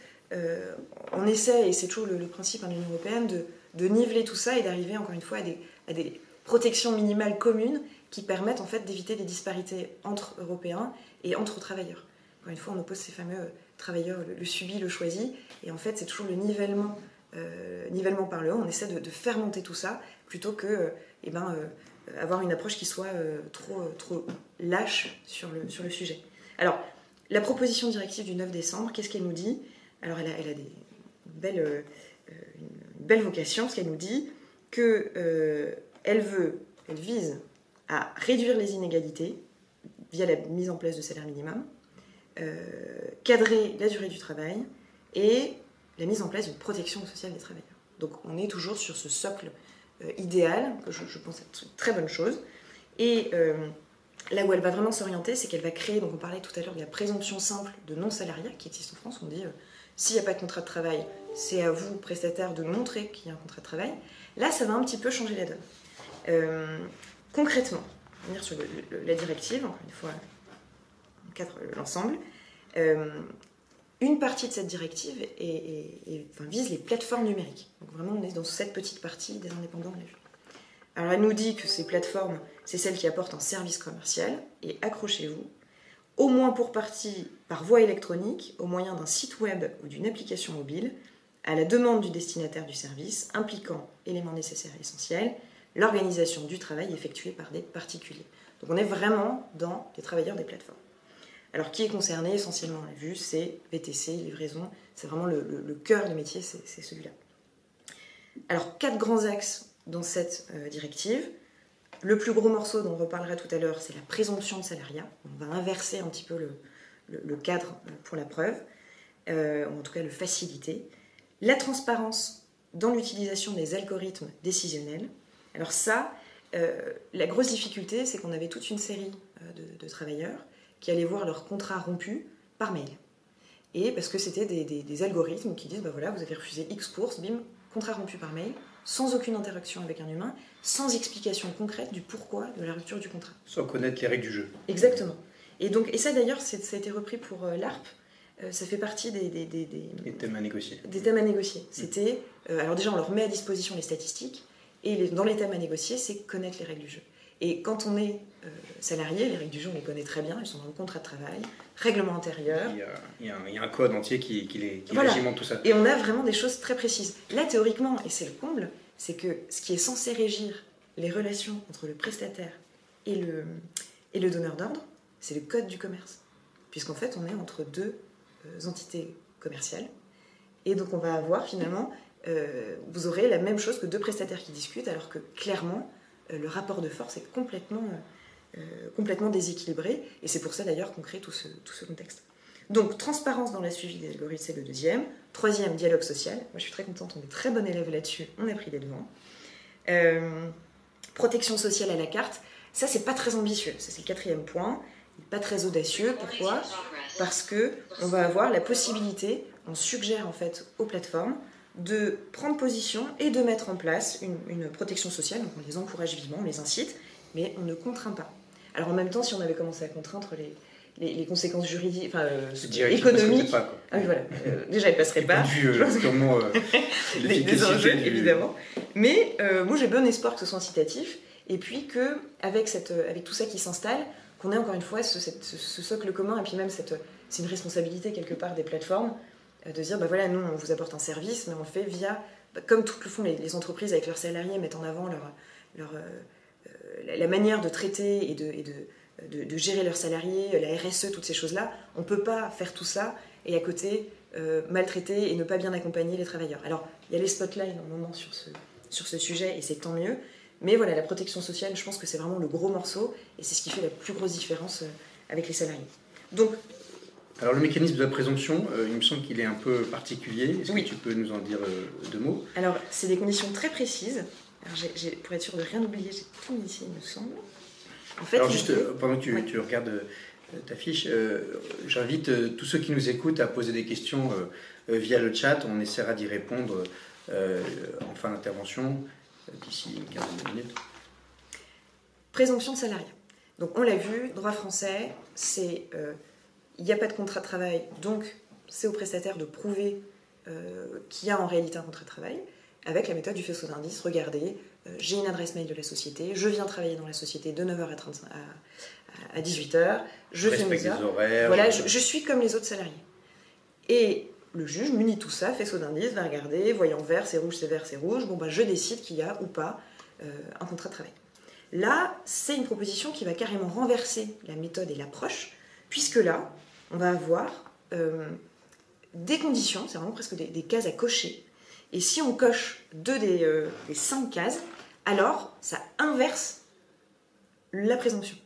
on essaie, et c'est toujours le, principe hein, de l'Union européenne, de, de, niveler tout ça et d'arriver encore une fois à des, à des protection minimale commune qui permettent en fait d'éviter des disparités entre Européens et entre travailleurs. Encore une fois, on oppose ces fameux travailleurs, le, subi, le choisi, et en fait, c'est toujours le nivellement, euh, nivellement par le haut. On essaie de, monter tout ça plutôt que euh, eh ben, euh, avoir une approche qui soit trop, trop lâche sur le, sur le sujet. Alors, la proposition directive du 9 décembre, qu'est-ce qu'elle nous dit? Alors, elle a, elle a des, une belle vocation, parce qu'elle nous dit que elle vise à réduire les inégalités via la mise en place de salaire minimum, euh, cadrer la durée du travail et la mise en place d'une protection sociale des travailleurs. Donc on est toujours sur ce socle euh, idéal, que je, pense être une très bonne chose. Et euh, là où elle va vraiment s'orienter, c'est qu'elle va créer, donc on parlait tout à l'heure de la présomption simple de non-salariat qui existe en France. On dit, s'il n'y a pas de contrat de travail, c'est à vous, prestataire, de montrer qu'il y a un contrat de travail. Là, ça va un petit peu changer la donne. Euh, concrètement, venir sur la directive, encore une fois, l'ensemble. Euh, une partie de cette directive vise les plateformes numériques. Donc vraiment, on est dans cette petite partie des indépendants Alors elle nous dit que ces plateformes, c'est celles qui apportent un service commercial, et accrochez-vous, au moins pour partie par voie électronique, au moyen d'un site web ou d'une application mobile, à la demande du destinataire du service, impliquant éléments nécessaires et essentiels, l'organisation du travail effectué par des particuliers. Donc on est vraiment dans les travailleurs des plateformes. Alors qui est concerné essentiellement On l'a vu, c'est VTC, livraison, c'est vraiment le, cœur du métier, c'est celui-là. Alors quatre grands axes dans cette euh, directive. Le plus gros morceau dont on reparlera tout à l'heure, c'est la présomption de salariat. On va inverser un petit peu le, cadre euh, pour la preuve, euh, ou en tout cas le faciliter. La transparence dans l'utilisation des algorithmes décisionnels. Alors ça, euh, la grosse difficulté, c'est qu'on avait toute une série euh, de, travailleurs qui allaient voir leur contrat rompu par mail. Et parce que c'était des, algorithmes qui disent, bah voilà, vous avez refusé X courses, bim, contrat rompu par mail, sans aucune interaction avec un humain, sans explication concrète du pourquoi de la rupture du contrat. Sans connaître les règles du jeu. Exactement. Et, donc, et ça d'ailleurs, ça a été repris pour euh, l'ARP. ça fait partie des, des, thèmes à négocier. Des thèmes à négocier. C'était, alors déjà, on leur met à disposition les statistiques, et dans les thèmes à négocier, c'est connaître les règles du jeu. Et quand on est euh, salarié, les règles du jeu, on les connaît très bien, elles sont dans le contrat de travail, règlement intérieur. Il y a, il y a, un, code entier qui, qui, les, qui tout ça. Et on a vraiment des choses très précises. Là, théoriquement, et c'est le comble, c'est que ce qui est censé régir les relations entre le prestataire et le, et le donneur d'ordre, c'est le code du commerce. Puisqu'en fait, on est entre deux euh, entités commerciales. Et donc, on va avoir finalement, euh, vous aurez la même chose que deux prestataires qui discutent, alors que clairement, euh, le rapport de force est complètement, complètement déséquilibré. Et c'est pour ça d'ailleurs qu'on crée tout ce, tout ce contexte. Donc, transparence dans la suivi des algorithmes, c'est le deuxième. Troisième, dialogue social. Moi, je suis très contente, on est très bon élève là-dessus, on a pris les devants. protection sociale à la carte. Ça, c'est pas très ambitieux. Ça, c'est le quatrième point. Pas très audacieux. Pourquoi? Parce que on va avoir la possibilité, on suggère en fait aux plateformes de prendre position et de mettre en place une, protection sociale. Donc on les encourage vivement, on les incite, mais on ne contraint pas. Alors en même temps, si on avait commencé à contraindre les, les, conséquences juridiques, enfin euh, économiques, pas, ah oui, voilà, euh, déjà ils passeraient pas. Vu, euh, des [LAUGHS] enjeux évidemment. Mais moi j'ai bon espoir que ce soit incitatif et puis que avec, cette, avec tout ça qui s'installe, qu'on ait encore une fois ce, socle commun, et puis même cette, c'est une responsabilité quelque part des plateformes, euh, de dire, bah voilà, nous on vous apporte un service, mais on le fait via, bah, comme tout le font les, entreprises avec leurs salariés, mettent en avant leur, leur, euh, la manière de traiter et, de, gérer leurs salariés, la RSE, toutes ces choses-là, on ne peut pas faire tout ça et à côté euh, maltraiter et ne pas bien accompagner les travailleurs. Alors, il y a les spotlights un moment sur ce, sur ce sujet, et c'est tant mieux, mais voilà, la protection sociale, je pense que c'est vraiment le gros morceau et c'est ce qui fait la plus grosse différence euh, avec les salariés. Donc, alors le mécanisme de la présomption, euh, il me semble qu'il est un peu particulier. Est-ce que tu peux nous en dire euh, deux mots? Alors c'est des conditions très précises. pour être sûr de rien oublier, j'ai tout mis ici, il me semble. En fait, Alors juste pendant que tu, regardes ta fiche, j'invite tous ceux qui nous écoutent à poser des questions via le chat. On essaiera d'y répondre en fin d'intervention d'ici une quinzaine de minutes. Présomption de salariat. Donc on l'a vu, droit français, c'est euh, il n'y a pas de contrat de travail, donc c'est au prestataire de prouver euh, qu'il y a en réalité un contrat de travail, avec la méthode du faisceau d'indices. Regardez, euh, j'ai une adresse mail de la société, je viens travailler dans la société de 9h à, 18h, je fais mes heures. Voilà, je, je, suis comme les autres salariés. Et le juge munit tout ça, faisceau d'indices, va regarder, voyant vert, c'est rouge, c'est vert, c'est rouge, bon bah je décide qu'il y a ou pas euh, un contrat de travail. Là, c'est une proposition qui va carrément renverser la méthode et l'approche, puisque là, on va avoir euh, des conditions, c'est vraiment presque des, cases à cocher, et si on coche deux des, euh, des cinq cases, alors ça inverse la présomption.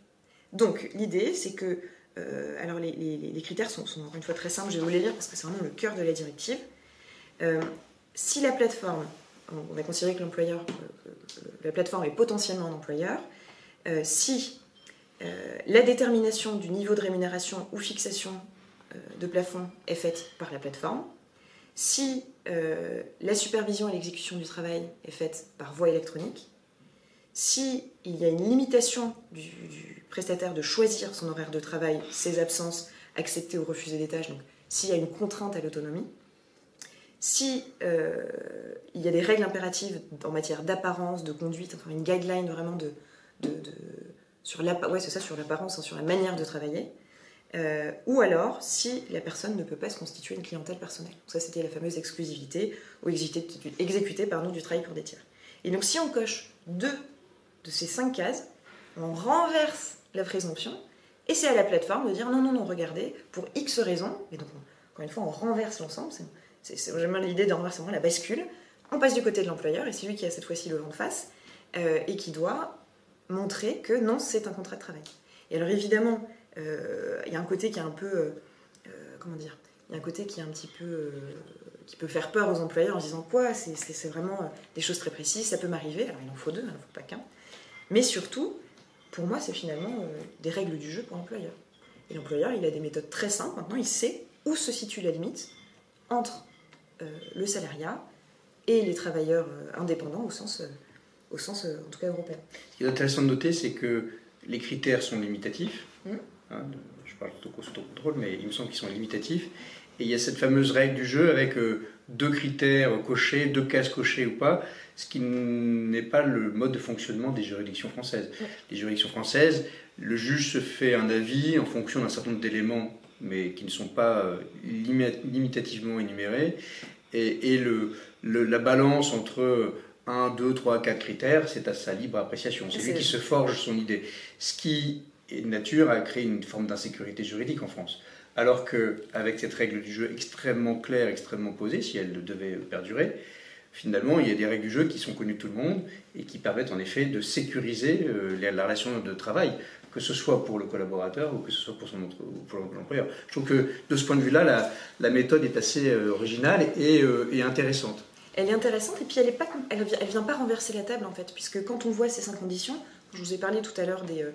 Donc l'idée, c'est que euh, alors les, critères sont, encore une fois très simples, je vais vous les lire parce que c'est vraiment le cœur de la directive. Si la plateforme, on va considérer que l'employeur, la plateforme est potentiellement un employeur, si la détermination du niveau de rémunération ou fixation de plafond est faite par la plateforme, si la supervision et l'exécution du travail est faite par voie électronique, si il y a une limitation du, prestataire de choisir son horaire de travail, ses absences, accepter ou refuser des tâches, donc s'il y a une contrainte à l'autonomie, si euh, il y a des règles impératives en matière d'apparence, de conduite, enfin une guideline vraiment de, sur l'apparence, hein, sur la manière de travailler, euh, ou alors si la personne ne peut pas se constituer une clientèle personnelle. ça c'était la fameuse exclusivité ou exécuter, exécuter pardon, du travail pour des tiers. Et donc si on coche deux de ces cinq cases, on renverse la présomption, et c'est à la plateforme de dire non, non, non, regardez, pour X raisons, et donc encore une fois, on renverse l'ensemble, c'est j'aime l'idée de renverser la bascule, on passe du côté de l'employeur, et c'est lui qui a cette fois-ci le vent de face, euh, et qui doit montrer que non, c'est un contrat de travail. Et alors évidemment, euh, il y a un côté qui est un peu, euh, comment dire, il y a un côté qui est un petit peu qui peut faire peur aux employeurs en disant quoi, c'est vraiment des choses très précises, ça peut m'arriver. Alors il en faut deux, il n'en faut pas qu'un. Mais surtout, pour moi, c'est finalement euh, des règles du jeu pour l'employeur. Et l'employeur, il a des méthodes très simples. Maintenant, il sait où se situe la limite entre euh, le salariat et les travailleurs euh, indépendants au sens, au sens en tout cas européen. Ce qui est intéressant de noter, c'est que les critères sont limitatifs. Mmh. Hein, je parle sous ton contrôle, mais il me semble qu'ils sont limitatifs. Et il y a cette fameuse règle du jeu avec deux critères cochés, deux cases cochées ou pas, ce qui n'est pas le mode de fonctionnement des juridictions françaises. Les juridictions françaises, le juge se fait un avis en fonction d'un certain nombre d'éléments mais qui ne sont pas limitativement énumérés. Et, le, la balance entre 1, 2, 3, 4 critères, c'est à sa libre appréciation. C'est lui qui se forge son idée. Ce qui est de nature à créer une forme d'insécurité juridique en France. Alors qu'avec cette règle du jeu extrêmement claire, extrêmement posée, si elle devait perdurer, finalement, il y a des règles du jeu qui sont connues de tout le monde et qui permettent en effet de sécuriser euh, la relation de travail, que ce soit pour le collaborateur ou que ce soit pour, son pour l'employeur. Je trouve que de ce point de vue-là, la, la méthode est assez euh, originale et, euh, et intéressante elle est intéressante et puis elle ne vient pas renverser la table en fait, puisque quand on voit ces cinq conditions, je vous ai parlé tout à l'heure des, euh,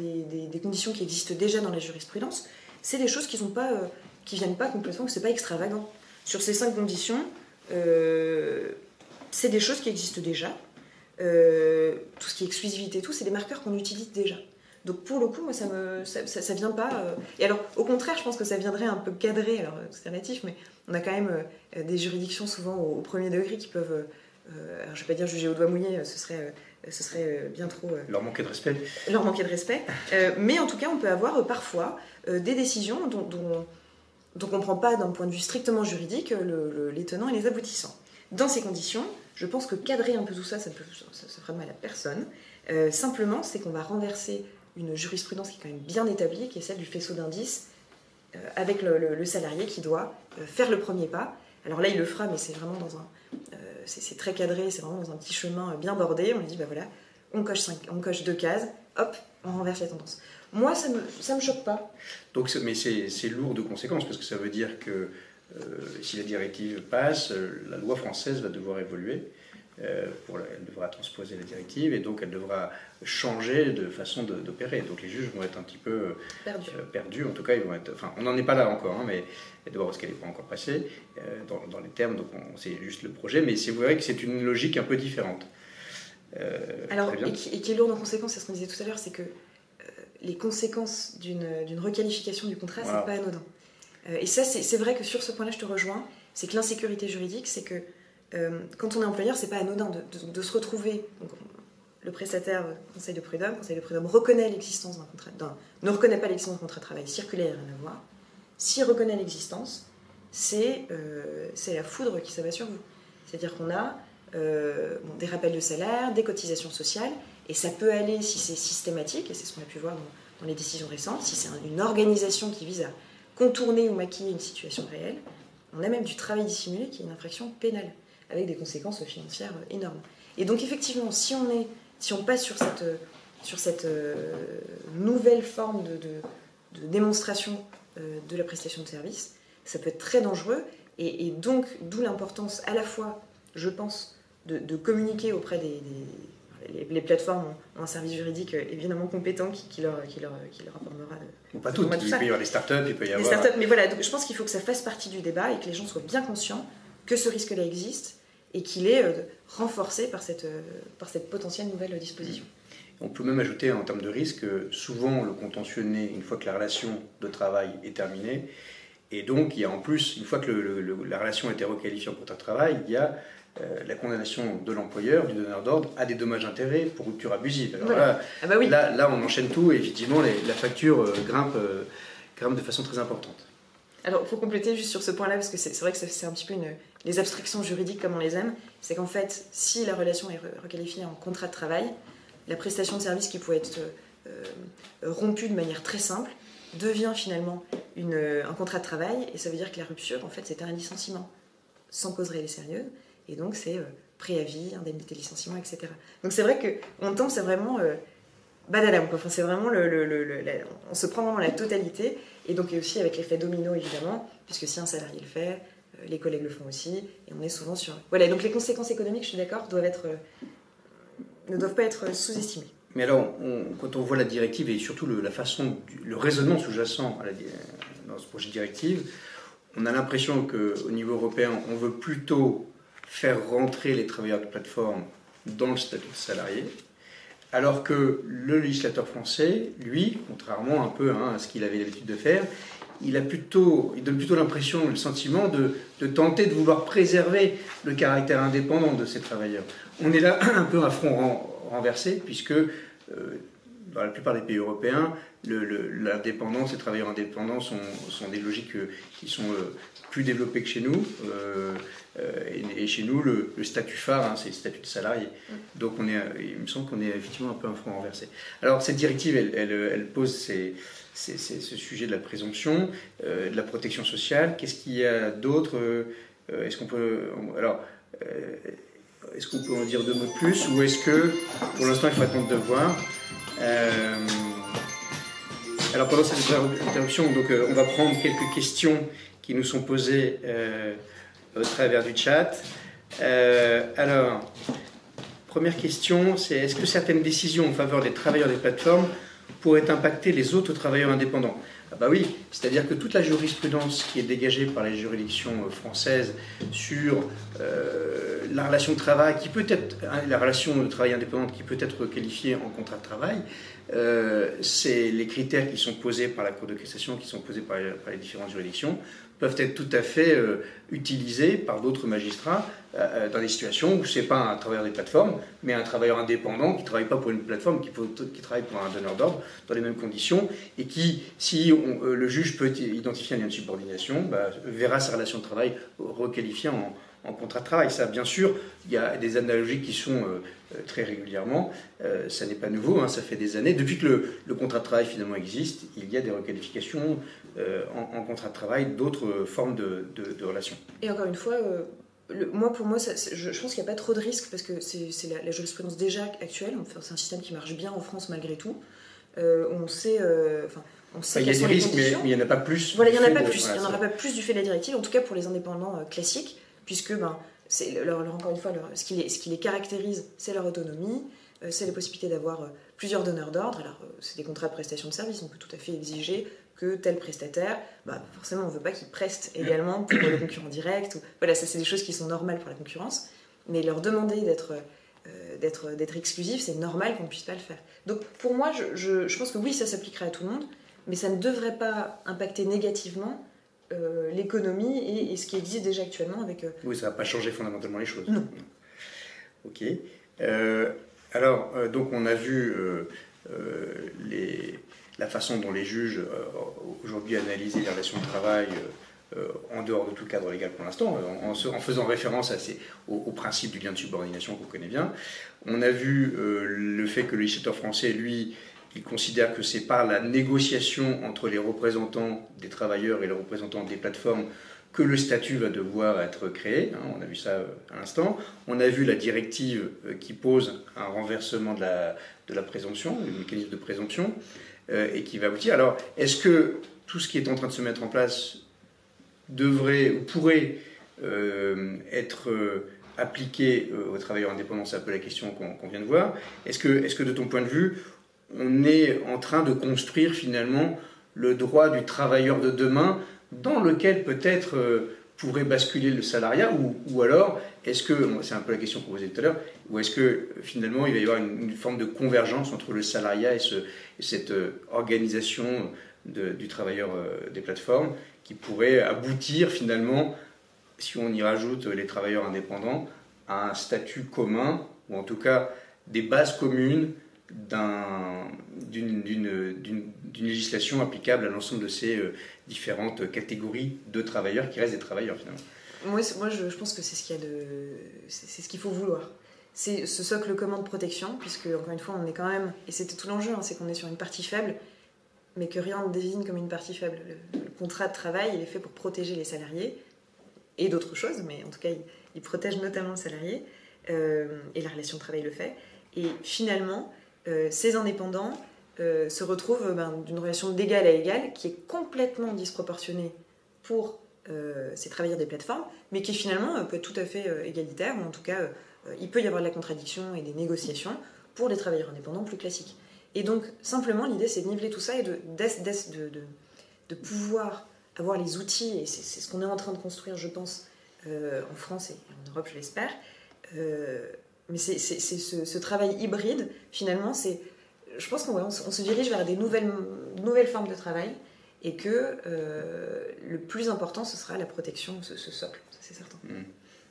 euh, conditions qui existent déjà dans la jurisprudence, c'est des choses qui ne pas, euh, viennent pas complètement, c'est pas extravagant. Sur ces cinq conditions, c'est des choses qui existent déjà. tout ce qui est exclusivité, tout, c'est des marqueurs qu'on utilise déjà. Donc pour le coup, moi, ça me, ça, ça, vient pas. Euh, Et alors, au contraire, je pense que ça viendrait un peu cadrer. Alors, c'est relatif, mais on a quand même euh, des juridictions souvent au, premier degré qui peuvent. Euh, alors, je vais pas dire juger au doigt mouillé, ce serait, ce serait bien trop. leur manquer de respect. Leur manquer de respect. mais en tout cas, on peut avoir parfois des décisions dont, dont, on ne prend pas d'un point de vue strictement juridique les tenants et les aboutissants. Dans ces conditions, je pense que cadrer un peu tout ça, ça ne ça, ça fera de mal à personne. simplement, c'est qu'on va renverser une jurisprudence qui est quand même bien établie, qui est celle du faisceau d'indices, euh, avec le, salarié qui doit euh, faire le premier pas. Alors là, il le fera, mais c'est vraiment dans un. Euh, c'est très cadré, c'est vraiment dans un petit chemin bien bordé. On lui dit, bah voilà, on coche, on coche deux cases, hop, on renverse la tendance. Moi, ça ne me, me choque pas. Donc, mais c'est lourd de conséquences, parce que ça veut dire que si la directive passe, la loi française va devoir évoluer. Euh, pour elle devra transposer la directive et donc elle devra changer de façon d'opérer. Donc les juges vont être un petit peu euh, perdus. En tout cas, ils vont être. Enfin, on n'en est pas là encore, hein, mais d'abord parce qu'elle n'est pas encore passée euh, dans, les termes. Donc c'est juste le projet, mais c'est vrai que c'est une logique un peu différente. Alors, et qui, et qui, est lourde en conséquence, c'est ce qu'on disait tout à l'heure, c'est que les conséquences d'une requalification du contrat, c'est pas anodin. et ça, c'est vrai que sur ce point-là, je te rejoins. C'est que l'insécurité juridique, c'est que euh, quand on est employeur, c'est pas anodin de, se retrouver. le prestataire, conseil de prud'homme, conseil de prud'homme reconnaît l'existence d'un contrat, ne reconnaît pas l'existence d'un contrat de travail circulaire, rien à voir. S'il reconnaît l'existence, euh, c'est la foudre qui s'abat sur vous. C'est-à-dire qu'on a euh, des rappels de salaire, des cotisations sociales, et ça peut aller, si c'est systématique, et c'est ce qu'on a pu voir dans les décisions récentes, si c'est une organisation qui vise à contourner ou maquiller une situation réelle, on a même du travail dissimulé qui est une infraction pénale avec des conséquences financières énormes. Et donc effectivement, si on, est, si on passe sur cette, sur cette euh, nouvelle forme de, de, démonstration euh, de la prestation de service, ça peut être très dangereux. Et, donc, d'où l'importance à la fois, je pense, de, communiquer auprès des, les, plateformes ont un service juridique évidemment compétent qui, leur, qui, leur, qui leur apportera. pas toutes, il peut y avoir des startups, il peut y avoir. Des startups, mais voilà, donc je pense qu'il faut que ça fasse partie du débat et que les gens soient bien conscients que ce risque-là existe et qu'il est euh, renforcé par cette, euh, par cette potentielle nouvelle disposition. On peut même ajouter en termes de risque, souvent le contentionné, une fois que la relation de travail est terminée, et donc il y a en plus, une fois que la relation a été requalifiée en contrat de travail, il y a euh, la condamnation de l'employeur, du donneur d'ordre, à des dommages-intérêts pour rupture abusive. Alors là, ah bah là, là, on enchaîne tout et effectivement la facture grimpe, grimpe de façon très importante. Alors, il faut compléter juste sur ce point-là, parce que c'est vrai que c'est un petit peu les abstractions juridiques comme on les aime. C'est qu'en fait, si la relation est requalifiée en contrat de travail, la prestation de service qui pouvait être euh, rompue de manière très simple devient finalement une, un contrat de travail, et ça veut dire que la rupture, en fait, c'est un licenciement sans cause réelle et sérieuse, et donc c'est euh, préavis, indemnité de licenciement, etc. Donc c'est vrai qu'on tombe, c'est vraiment euh, badadam, enfin, c'est vraiment le, on se prend vraiment la totalité, et donc aussi avec l'effet domino évidemment, puisque si un salarié le fait, euh, les collègues le font aussi, et on est souvent sur. Voilà, donc les conséquences économiques, je suis d'accord, doivent être, euh, ne doivent pas être sous-estimées. Mais alors, quand on voit la directive et surtout la façon, le raisonnement sous-jacent dans ce projet de directive, on a l'impression qu'au niveau européen, on veut plutôt faire rentrer les travailleurs de plateforme dans le statut de salarié, alors que le législateur français, lui, contrairement un peu hein, à ce qu'il avait l'habitude de faire, il, donne plutôt l'impression, le sentiment de, tenter de vouloir préserver le caractère indépendant de ces travailleurs. On est là [CLEARS THROAT] un peu à front renversé, puisque euh, dans la plupart des pays européens, l'indépendance, les travailleurs indépendants sont, sont des logiques qui sont plus développées que chez nous. et, chez nous, le, statut phare, hein, c'est le statut de salarié. Mm. Donc on est, il me semble qu'on est effectivement un peu un front renversé. Alors cette directive, elle, elle, elle pose ces c'est ce sujet de la présomption, euh, de la protection sociale. Qu'est-ce qu'il y a d'autre euh, Est-ce qu'on peut. Alors. Euh, est-ce qu'on peut en dire deux mots de plus ou est-ce que pour l'instant il faut attendre de voir Alors pendant cette interruption, donc, on va prendre quelques questions qui nous sont posées au travers du chat. alors, première question, c'est est-ce que certaines décisions en faveur des travailleurs des plateformes pourrait impacter les autres travailleurs indépendants? Ah bah oui, c'est-à-dire que toute la jurisprudence qui est dégagée par les juridictions euh, françaises sur euh, la relation de travail, qui peut être hein, la relation de travail indépendante qui peut être qualifiée en contrat de travail, euh, c'est les critères qui sont posés par la Cour de cassation, qui sont posés par les différentes juridictions, peuvent être tout à fait utilisés par d'autres magistrats dans des situations où ce n'est pas un travailleur des plateformes, mais un travailleur indépendant qui ne travaille pas pour une plateforme, qui, travaille pour un donneur d'ordre dans les mêmes conditions, et qui, si le juge peut identifier un lien de subordination, bah, verra sa relation de travail requalifiée en, contrat de travail. Ça, bien sûr, il y a des analogies qui sont euh, euh, très régulièrement. Euh, ça n'est pas nouveau, hein, ça fait des années. Depuis que le, contrat de travail finalement existe, il y a des requalifications en, contrat de travail d'autres formes de, relations. Et encore une fois, moi, pour moi, je, pense qu'il n'y a pas trop de risques parce que c'est la, jurisprudence déjà actuelle. c'est un système qui marche bien en France malgré tout. on sait. on sait il y a des risques, mais, il n'y en a pas plus. Voilà, il n'y en a pas plus. il n'y en aura pas plus du fait de la directive, en tout cas pour les indépendants classiques puisque ben, encore une fois, ce, qui les, ce, qui les, caractérise, c'est leur autonomie, euh, c'est la possibilité d'avoir euh, plusieurs donneurs d'ordre. Alors, euh, c'est des contrats de prestation de service, on peut tout à fait exiger que tel prestataire, bah, forcément, on ne veut pas qu'il preste également pour le concurrent direct. Ou, voilà, ça, c'est des choses qui sont normales pour la concurrence, mais leur demander d'être d'être exclusif, c'est normal qu'on ne puisse pas le faire. Donc, pour moi, je, je pense que oui, ça s'appliquerait à tout le monde, mais ça ne devrait pas impacter négativement euh, l'économie et, ce qui existe déjà actuellement avec... Euh, oui, ça va pas changer fondamentalement les choses. Non. Ok. Euh, alors, donc on a vu les, la façon dont les juges aujourd'hui analysent les relations de travail en dehors de tout cadre légal pour l'instant, en, faisant référence au, principe du lien de subordination qu'on connaît bien. On a vu le fait que le législateur français, lui, il considère que c'est par la négociation entre les représentants des travailleurs et les représentants des plateformes que le statut va devoir être créé. Hein, on a vu ça euh, à l'instant. On a vu la directive euh, qui pose un renversement de la, présomption, le mécanisme de présomption, euh, et qui va aboutir. Alors, est-ce que tout ce qui est en train de se mettre en place devrait ou pourrait être appliqué aux travailleurs indépendants? C'est un peu la question qu'on vient de voir. Est-ce que, de ton point de vue, on est en train de construire finalement le droit du travailleur de demain dans lequel peut-être euh, pourrait basculer le salariat ou, alors est-ce que, c'est un peu la question qu'on posait tout à l'heure, ou est-ce que finalement il va y avoir une, forme de convergence entre le salariat et, cette euh, organisation du travailleur euh, des plateformes qui pourrait aboutir finalement, si on y rajoute les travailleurs indépendants, à un statut commun, ou en tout cas des bases communes d'une législation applicable à l'ensemble de ces euh, différentes catégories de travailleurs qui restent des travailleurs finalement. Moi, moi je, pense que c'est ce qu'il de, c'est ce qu'il faut vouloir. C'est ce socle commun de protection, puisque encore une fois, on est quand même, et c'était tout l'enjeu, hein, c'est qu'on est sur une partie faible, mais que rien ne désigne comme une partie faible. Le, contrat de travail, il est fait pour protéger les salariés et d'autres choses, mais en tout cas, il, protège notamment le salarié, euh, et la relation de travail le fait. Et finalement, euh, ces indépendants euh, se retrouvent ben, d'une relation d'égal à égal qui est complètement disproportionnée pour euh, ces travailleurs des plateformes, mais qui finalement peut être tout à fait égalitaire, ou en tout cas, il peut y avoir de la contradiction et des négociations pour les travailleurs indépendants plus classiques. Et donc, simplement, l'idée, c'est de niveler tout ça et de, de, pouvoir avoir les outils, et c'est ce qu'on est en train de construire, je pense, en France et en Europe, je l'espère, mais c'est ce, ce, travail hybride, finalement, c'est, je pense qu'on on, se dirige vers des nouvelles, nouvelles formes de travail et que euh, le plus important, ce sera la protection, ce, ce socle, c'est certain. Mmh.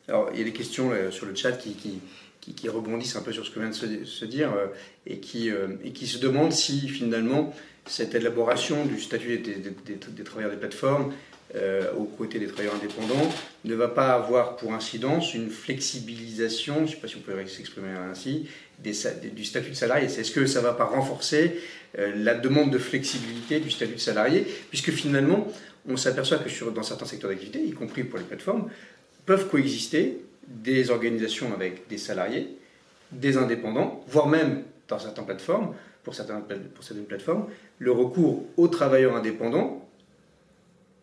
Alors, il y a des questions sur le chat qui, qui, rebondissent un peu sur ce que vient de se, dire et, qui, et qui se demandent si finalement cette élaboration du statut des, travailleurs des plateformes euh, aux côtés des travailleurs indépendants ne va pas avoir pour incidence une flexibilisation, je ne sais pas si on peut s'exprimer ainsi, du statut de salarié. Est-ce que ça ne va pas renforcer euh, la demande de flexibilité du statut de salarié Puisque finalement, on s'aperçoit que dans certains secteurs d'activité, y compris pour les plateformes, peuvent coexister des organisations avec des salariés, des indépendants, voire même dans certaines plateformes, pour pour certaines plateformes, le recours aux travailleurs indépendants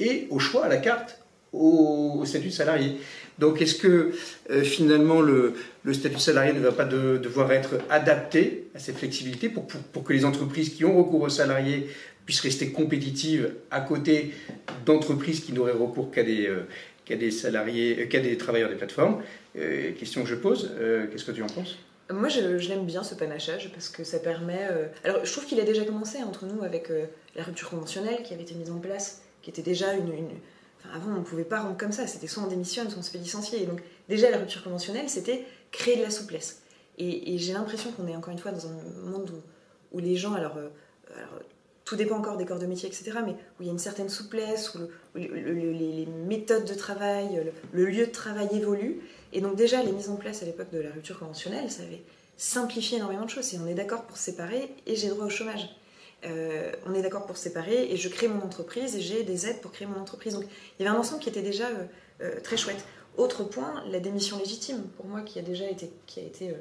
et au choix à la carte au, statut de salarié. Donc est-ce que euh, finalement le, statut de salarié ne va pas devoir être adapté à cette flexibilité pour, que les entreprises qui ont recours aux salariés puissent rester compétitives à côté d'entreprises qui n'auraient recours qu'à des, euh, salariés, euh, qu'à des travailleurs des plateformes? Question que je pose, qu'est-ce que tu en penses? Moi, je, l'aime bien ce panachage parce que ça permet. Alors, je trouve qu'il a déjà commencé entre nous avec la rupture conventionnelle qui avait été mise en place qui était déjà une. avant, on ne pouvait pas rendre comme ça. C'était soit on démissionne, soit on se fait licencier. Et donc, déjà, la rupture conventionnelle, c'était créer de la souplesse. Et, j'ai l'impression qu'on est encore une fois dans un monde où, où les gens, alors, euh, tout dépend encore des corps de métier, etc., mais où il y a une certaine souplesse, où, les, méthodes de travail, le, lieu de travail évoluent. Et donc, déjà, les mises en place à l'époque de la rupture conventionnelle, ça avait simplifié énormément de choses. Et on est d'accord pour séparer et j'ai droit au chômage. Euh, on est d'accord pour séparer et je crée mon entreprise et j'ai des aides pour créer mon entreprise. Donc il y avait un ensemble qui était déjà euh, euh, très chouette. Autre point, la démission légitime, pour moi, qui a déjà été, qui a été,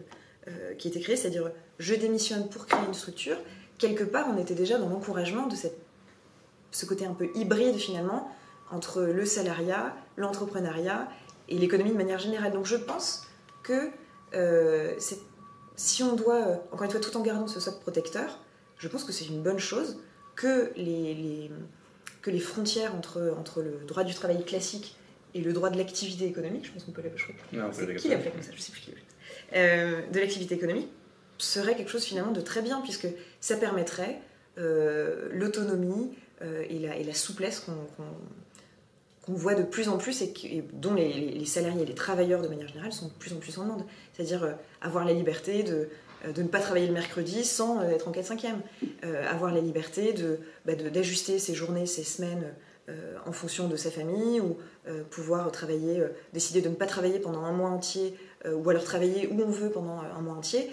qui a été créée, c'est-à-dire je démissionne pour créer une structure. Quelque part, on était déjà dans l'encouragement de cette, ce côté un peu hybride finalement entre le salariat, l'entrepreneuriat et l'économie de manière générale. Donc je pense que si on doit, encore une fois, tout en gardant ce socle protecteur, je pense que c'est une bonne chose que les, que les frontières entre, entre le droit du travail classique et le droit de l'activité économique, je pense qu'on peut l'appeler, je qui comme ça, je sais plus qui euh, de l'activité économique, serait quelque chose finalement de très bien, puisque ça permettrait euh, l'autonomie euh, et, la, et, la, souplesse qu'on voit de plus en plus et, dont les, les, salariés et les travailleurs de manière générale sont de plus en plus en demande. C'est-à-dire avoir la liberté de, de ne pas travailler le mercredi sans euh, être en 4-5e. Euh, avoir la liberté bah, d'ajuster ses journées, ses semaines en fonction de sa famille ou pouvoir travailler, décider de ne pas travailler pendant un mois entier ou alors travailler où on veut pendant un mois entier.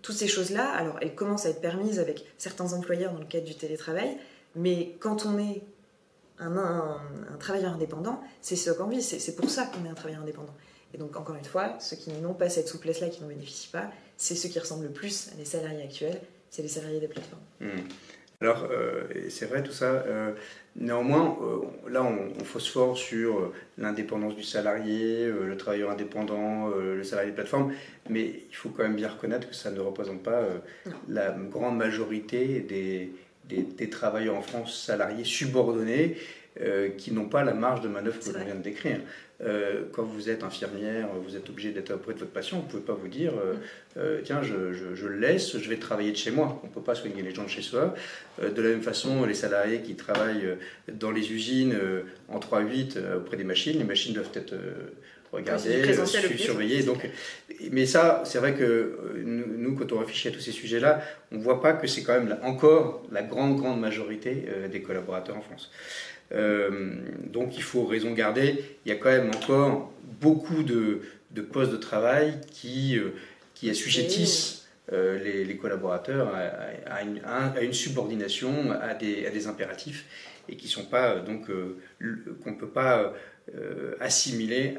toutes ces choses-là, alors elles commencent à être permises avec certains employeurs dans le cadre du télétravail, mais quand on est un, un, travailleur indépendant, c'est ce qu'on vit, c'est pour ça qu'on est un travailleur indépendant. Et donc, encore une fois, ceux qui n'ont pas cette souplesse-là, qui n'en bénéficient pas, c'est ceux qui ressemblent le plus à des salariés actuels, c'est les salariés des plateformes. Hmm. Alors, euh, c'est vrai tout ça. Euh, néanmoins, euh, là, on, phosphore sur l'indépendance du salarié, le travailleur indépendant, le salarié des plateformes, mais il faut quand même bien reconnaître que ça ne représente pas la grande majorité des, des, travailleurs en France salariés subordonnés qui n'ont pas la marge de manœuvre que l'on vient de décrire. Euh, quand vous êtes infirmière, vous êtes obligé d'être auprès de votre patient, vous ne pouvez pas vous dire euh, euh, tiens, je, je, le laisse, je vais travailler de chez moi. On ne peut pas soigner les gens de chez soi. de la même façon, les salariés qui travaillent dans les usines en 3-8 auprès des machines, les machines doivent être regardées, surveillées. Donc, mais ça, c'est vrai que nous, quand on réfléchit à tous ces sujets-là, on ne voit pas que c'est quand même encore la grande, grande majorité des collaborateurs en France. Euh, donc il faut raison garder. Il y a quand même encore beaucoup de, postes de travail qui, euh, qui assujettissent euh, les, collaborateurs à, une, subordination, à des, à des impératifs et qui sont pas donc qu'on ne peut pas assimiler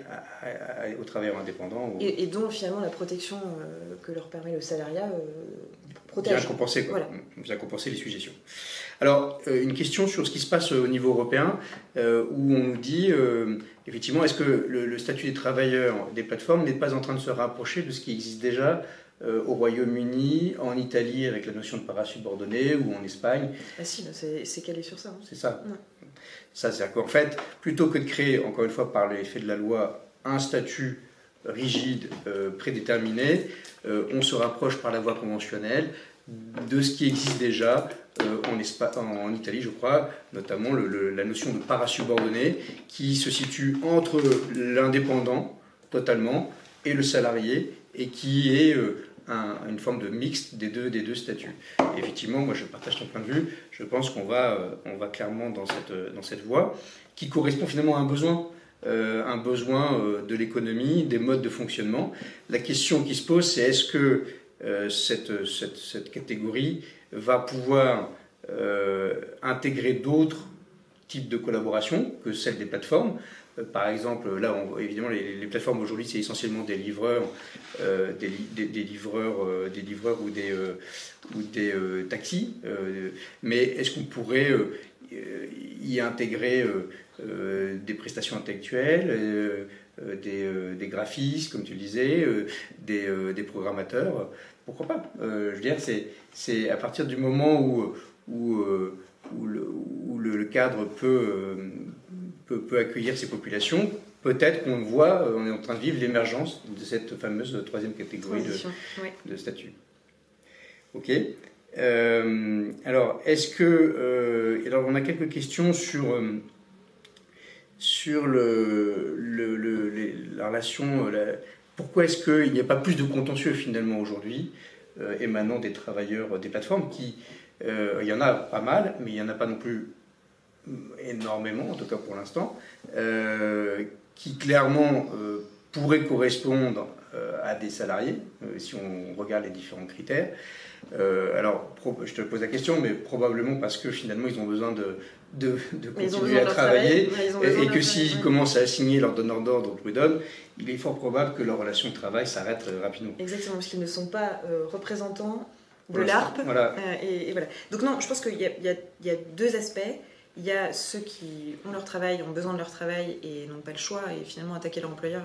aux travailleurs indépendants. Et, dont finalement la protection que leur permet le salariat Bien compenser, quoi. Bien compenser les suggestions. Alors, euh, une question sur ce qui se passe au niveau européen, euh, où on nous dit, euh, effectivement, est-ce que le, statut des travailleurs des plateformes n'est pas en train de se rapprocher de ce qui existe déjà au Royaume-Uni, en Italie avec la notion de parasubordonné, ou en Espagne? Ah si, c'est calé sur ça. Hein. C'est ça. Ça, c'est-à-dire qu'en fait, plutôt que de créer, encore une fois, par l'effet de la loi, un statut rigide, prédéterminé, on se rapproche par la voie conventionnelle de ce qui existe déjà euh, en, Italie, je crois, notamment la notion de parasubordonné qui se situe entre l'indépendant, totalement et le salarié et qui est une forme de mixte des deux, statuts. effectivement, moi je partage ton point de vue, je pense qu'on va, on va clairement dans cette, dans cette voie qui correspond finalement à un besoin. un besoin de l'économie, des modes de fonctionnement. La question qui se pose, c'est est-ce que cette, cette, cette, catégorie va pouvoir intégrer d'autres types de collaboration que celle des plateformes. Euh, par exemple, là, évidemment, les, plateformes aujourd'hui, c'est essentiellement des livreurs, euh, des, livreurs, euh, des livreurs ou des, ou des taxis. mais est-ce qu'on pourrait y intégrer des prestations intellectuelles, des, graphistes, comme tu le disais, des, programmateurs Pourquoi pas Je veux dire, c'est à partir du moment où, où où le, cadre peut, peut, peut, accueillir ces populations, peut-être qu'on voit, euh, on est en train de vivre l'émergence de cette fameuse troisième catégorie de, de, statut. Ok. Euh, alors, est-ce que. Euh, alors, on a quelques questions sur, sur le, la relation. pourquoi est-ce qu'il n'y a pas plus de contentieux finalement aujourd'hui émanant des travailleurs des plateformes qui euh, il y en a pas mal, mais il n'y en a pas non plus énormément, en tout cas pour l'instant, euh, qui clairement euh, pourraient correspondre à des salariés, si on regarde les différents critères. Alors, je te pose la question, mais probablement parce que finalement, ils ont besoin de, de, continuer à travailler, et, que s'ils commencent à assigner leur donneur d'ordre au prud'homme, il est fort probable que leur relation de travail s'arrête rapidement. Exactement, parce qu'ils ne sont pas représentants de l'ARP. Euh, et, voilà. Donc non, je pense qu'il y, y, a deux aspects. Il y a ceux qui ont leur travail, ont besoin de leur travail et n'ont pas le choix et finalement attaquer leur employeur,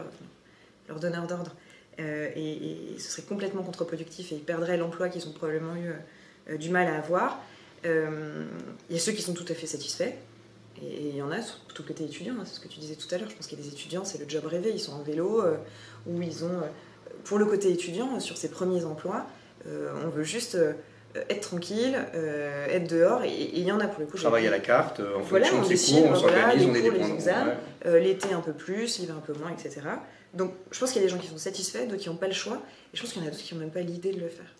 leur donneur d'ordre. Euh, et, ce serait complètement contre-productif et ils perdraient l'emploi qu'ils ont probablement eu euh, du mal à avoir. il y a ceux qui sont tout à fait satisfaits. Et il y en a, surtout côté étudiant, hein, c'est ce que tu disais tout à l'heure. Je pense qu'il y a des étudiants, c'est le job rêvé. Ils sont en vélo, ou ils ont, pour le côté étudiant, sur ses premiers emplois, euh, on veut juste euh, être tranquille, euh, être dehors, et il y en a pour le coup. Travailler à la carte, en fonction de ses cours, on s'organise, on des L'été un peu plus, l'hiver un peu moins, etc. Donc je pense qu'il y a des gens qui sont satisfaits, d'autres qui n'ont pas le choix, et je pense qu'il y en a d'autres qui n'ont même pas l'idée de le faire.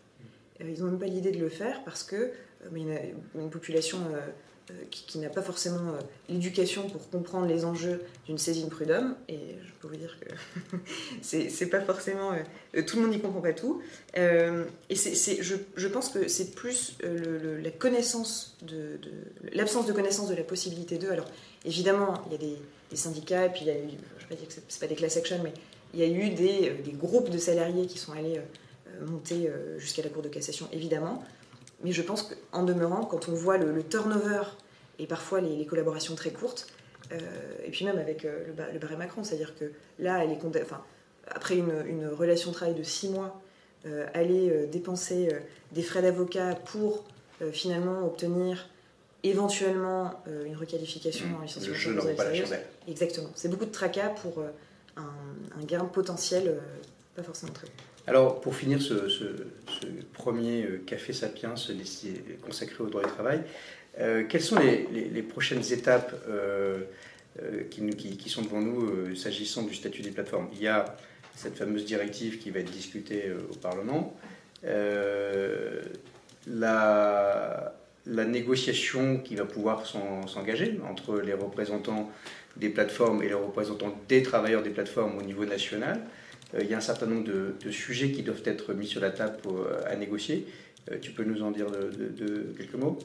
ils n'ont même pas l'idée de le faire parce que mais une, une, population euh, qui, n'a pas forcément euh, l'éducation pour comprendre les enjeux d'une saisine prud'homme, et je peux vous dire que [LAUGHS] c'est pas forcément. Euh, tout le monde n'y comprend pas tout. et je, pense que c'est plus la connaissance l'absence de connaissance de la possibilité d'eux. Alors, évidemment, il y a des, syndicats, et puis il y a eu. Je ne vais pas dire que c'est pas des class action, mais il y a eu des, des groupes de salariés qui sont allés monter jusqu'à la Cour de cassation, évidemment. Mais je pense qu'en demeurant, quand on voit le, turnover et parfois les, collaborations très courtes, euh, et puis même avec euh, le, barré Macron, c'est-à-dire que là, elle est après une, relation de travail de six mois, euh, aller dépenser des frais d'avocat pour finalement obtenir éventuellement une requalification mmh. en licenciement. Je n'aurais pas la chandelle. Exactement. C'est beaucoup de tracas pour un, un, gain potentiel pas forcément très alors, pour finir ce, premier euh, Café Sapiens consacré au droit du travail, euh, quelles sont les, prochaines étapes euh, qui, sont devant nous s'agissant du statut des plateformes? Il y a cette fameuse directive qui va être discutée au Parlement. La, la, négociation qui va pouvoir s'engager entre les représentants des plateformes et les représentants des travailleurs des plateformes au niveau national. Euh, il y a un certain nombre de, sujets qui doivent être mis sur la table euh, à négocier. Euh, tu peux nous en dire de, quelques mots?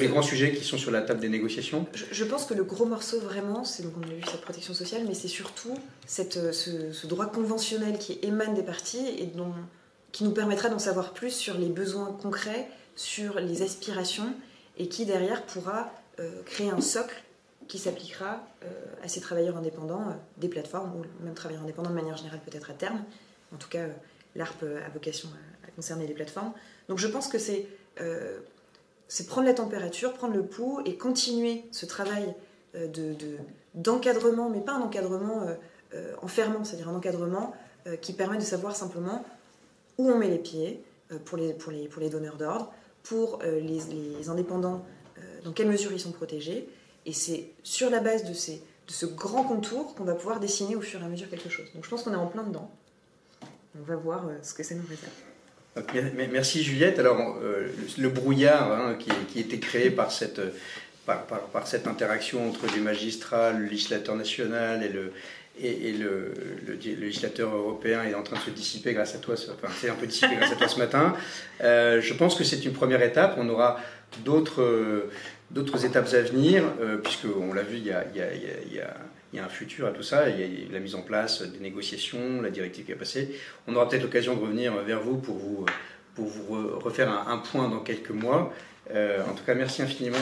Les, grands sujets qui sont sur la table des négociations? Je, pense que le gros morceau, vraiment, c'est donc on a vu cette protection sociale, mais c'est surtout cette, ce, droit conventionnel qui émane des partis et dont, qui nous permettra d'en savoir plus sur les besoins concrets, sur les aspirations, et qui derrière pourra créer un socle qui s'appliquera euh, à ces travailleurs indépendants euh, des plateformes, ou même travailleurs indépendants de manière générale peut-être à terme. En tout cas, euh, l'ARP a vocation à, concerner les plateformes. Donc je pense que c'est prendre la température, prendre le pouls et continuer ce travail de, d'encadrement, mais pas un encadrement enfermant, c'est-à-dire un encadrement qui permet de savoir simplement où on met les pieds pour, les, pour, les, pour les donneurs d'ordre, pour les, les indépendants, dans quelle mesure ils sont protégés, et c'est sur la base de ces, ce grand contour qu'on va pouvoir dessiner au fur et à mesure quelque chose. Donc je pense qu'on est en plein dedans. On va voir ce que ça nous réserve. Merci Juliette. Alors le brouillard hein, qui, qui, été créé par cette, par, par, cette interaction entre les magistrats, le législateur national et le, et, le, législateur européen est en train de se dissiper grâce à toi, enfin c'est un peu dissipé grâce à toi ce matin. Euh, je pense que c'est une première étape. On aura d'autres d'autres étapes à venir, euh, puisqu'on l'a vu, il y, a, y a, y a, y a, un futur à tout ça, il y a la mise en place des négociations, la directive qui a passé. On aura peut-être l'occasion de revenir vers vous pour vous, pour vous refaire un, point dans quelques mois. Euh, en tout cas, merci infiniment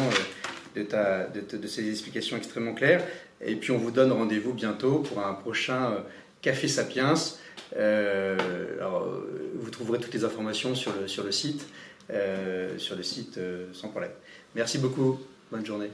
de, ta, de, de, ces explications extrêmement claires. Et puis on vous donne rendez-vous bientôt pour un prochain euh, Café Sapiens. Euh, alors, vous trouverez toutes les informations sur le, sur le site, euh, sur le site sans problème. Merci beaucoup. Bonne journée.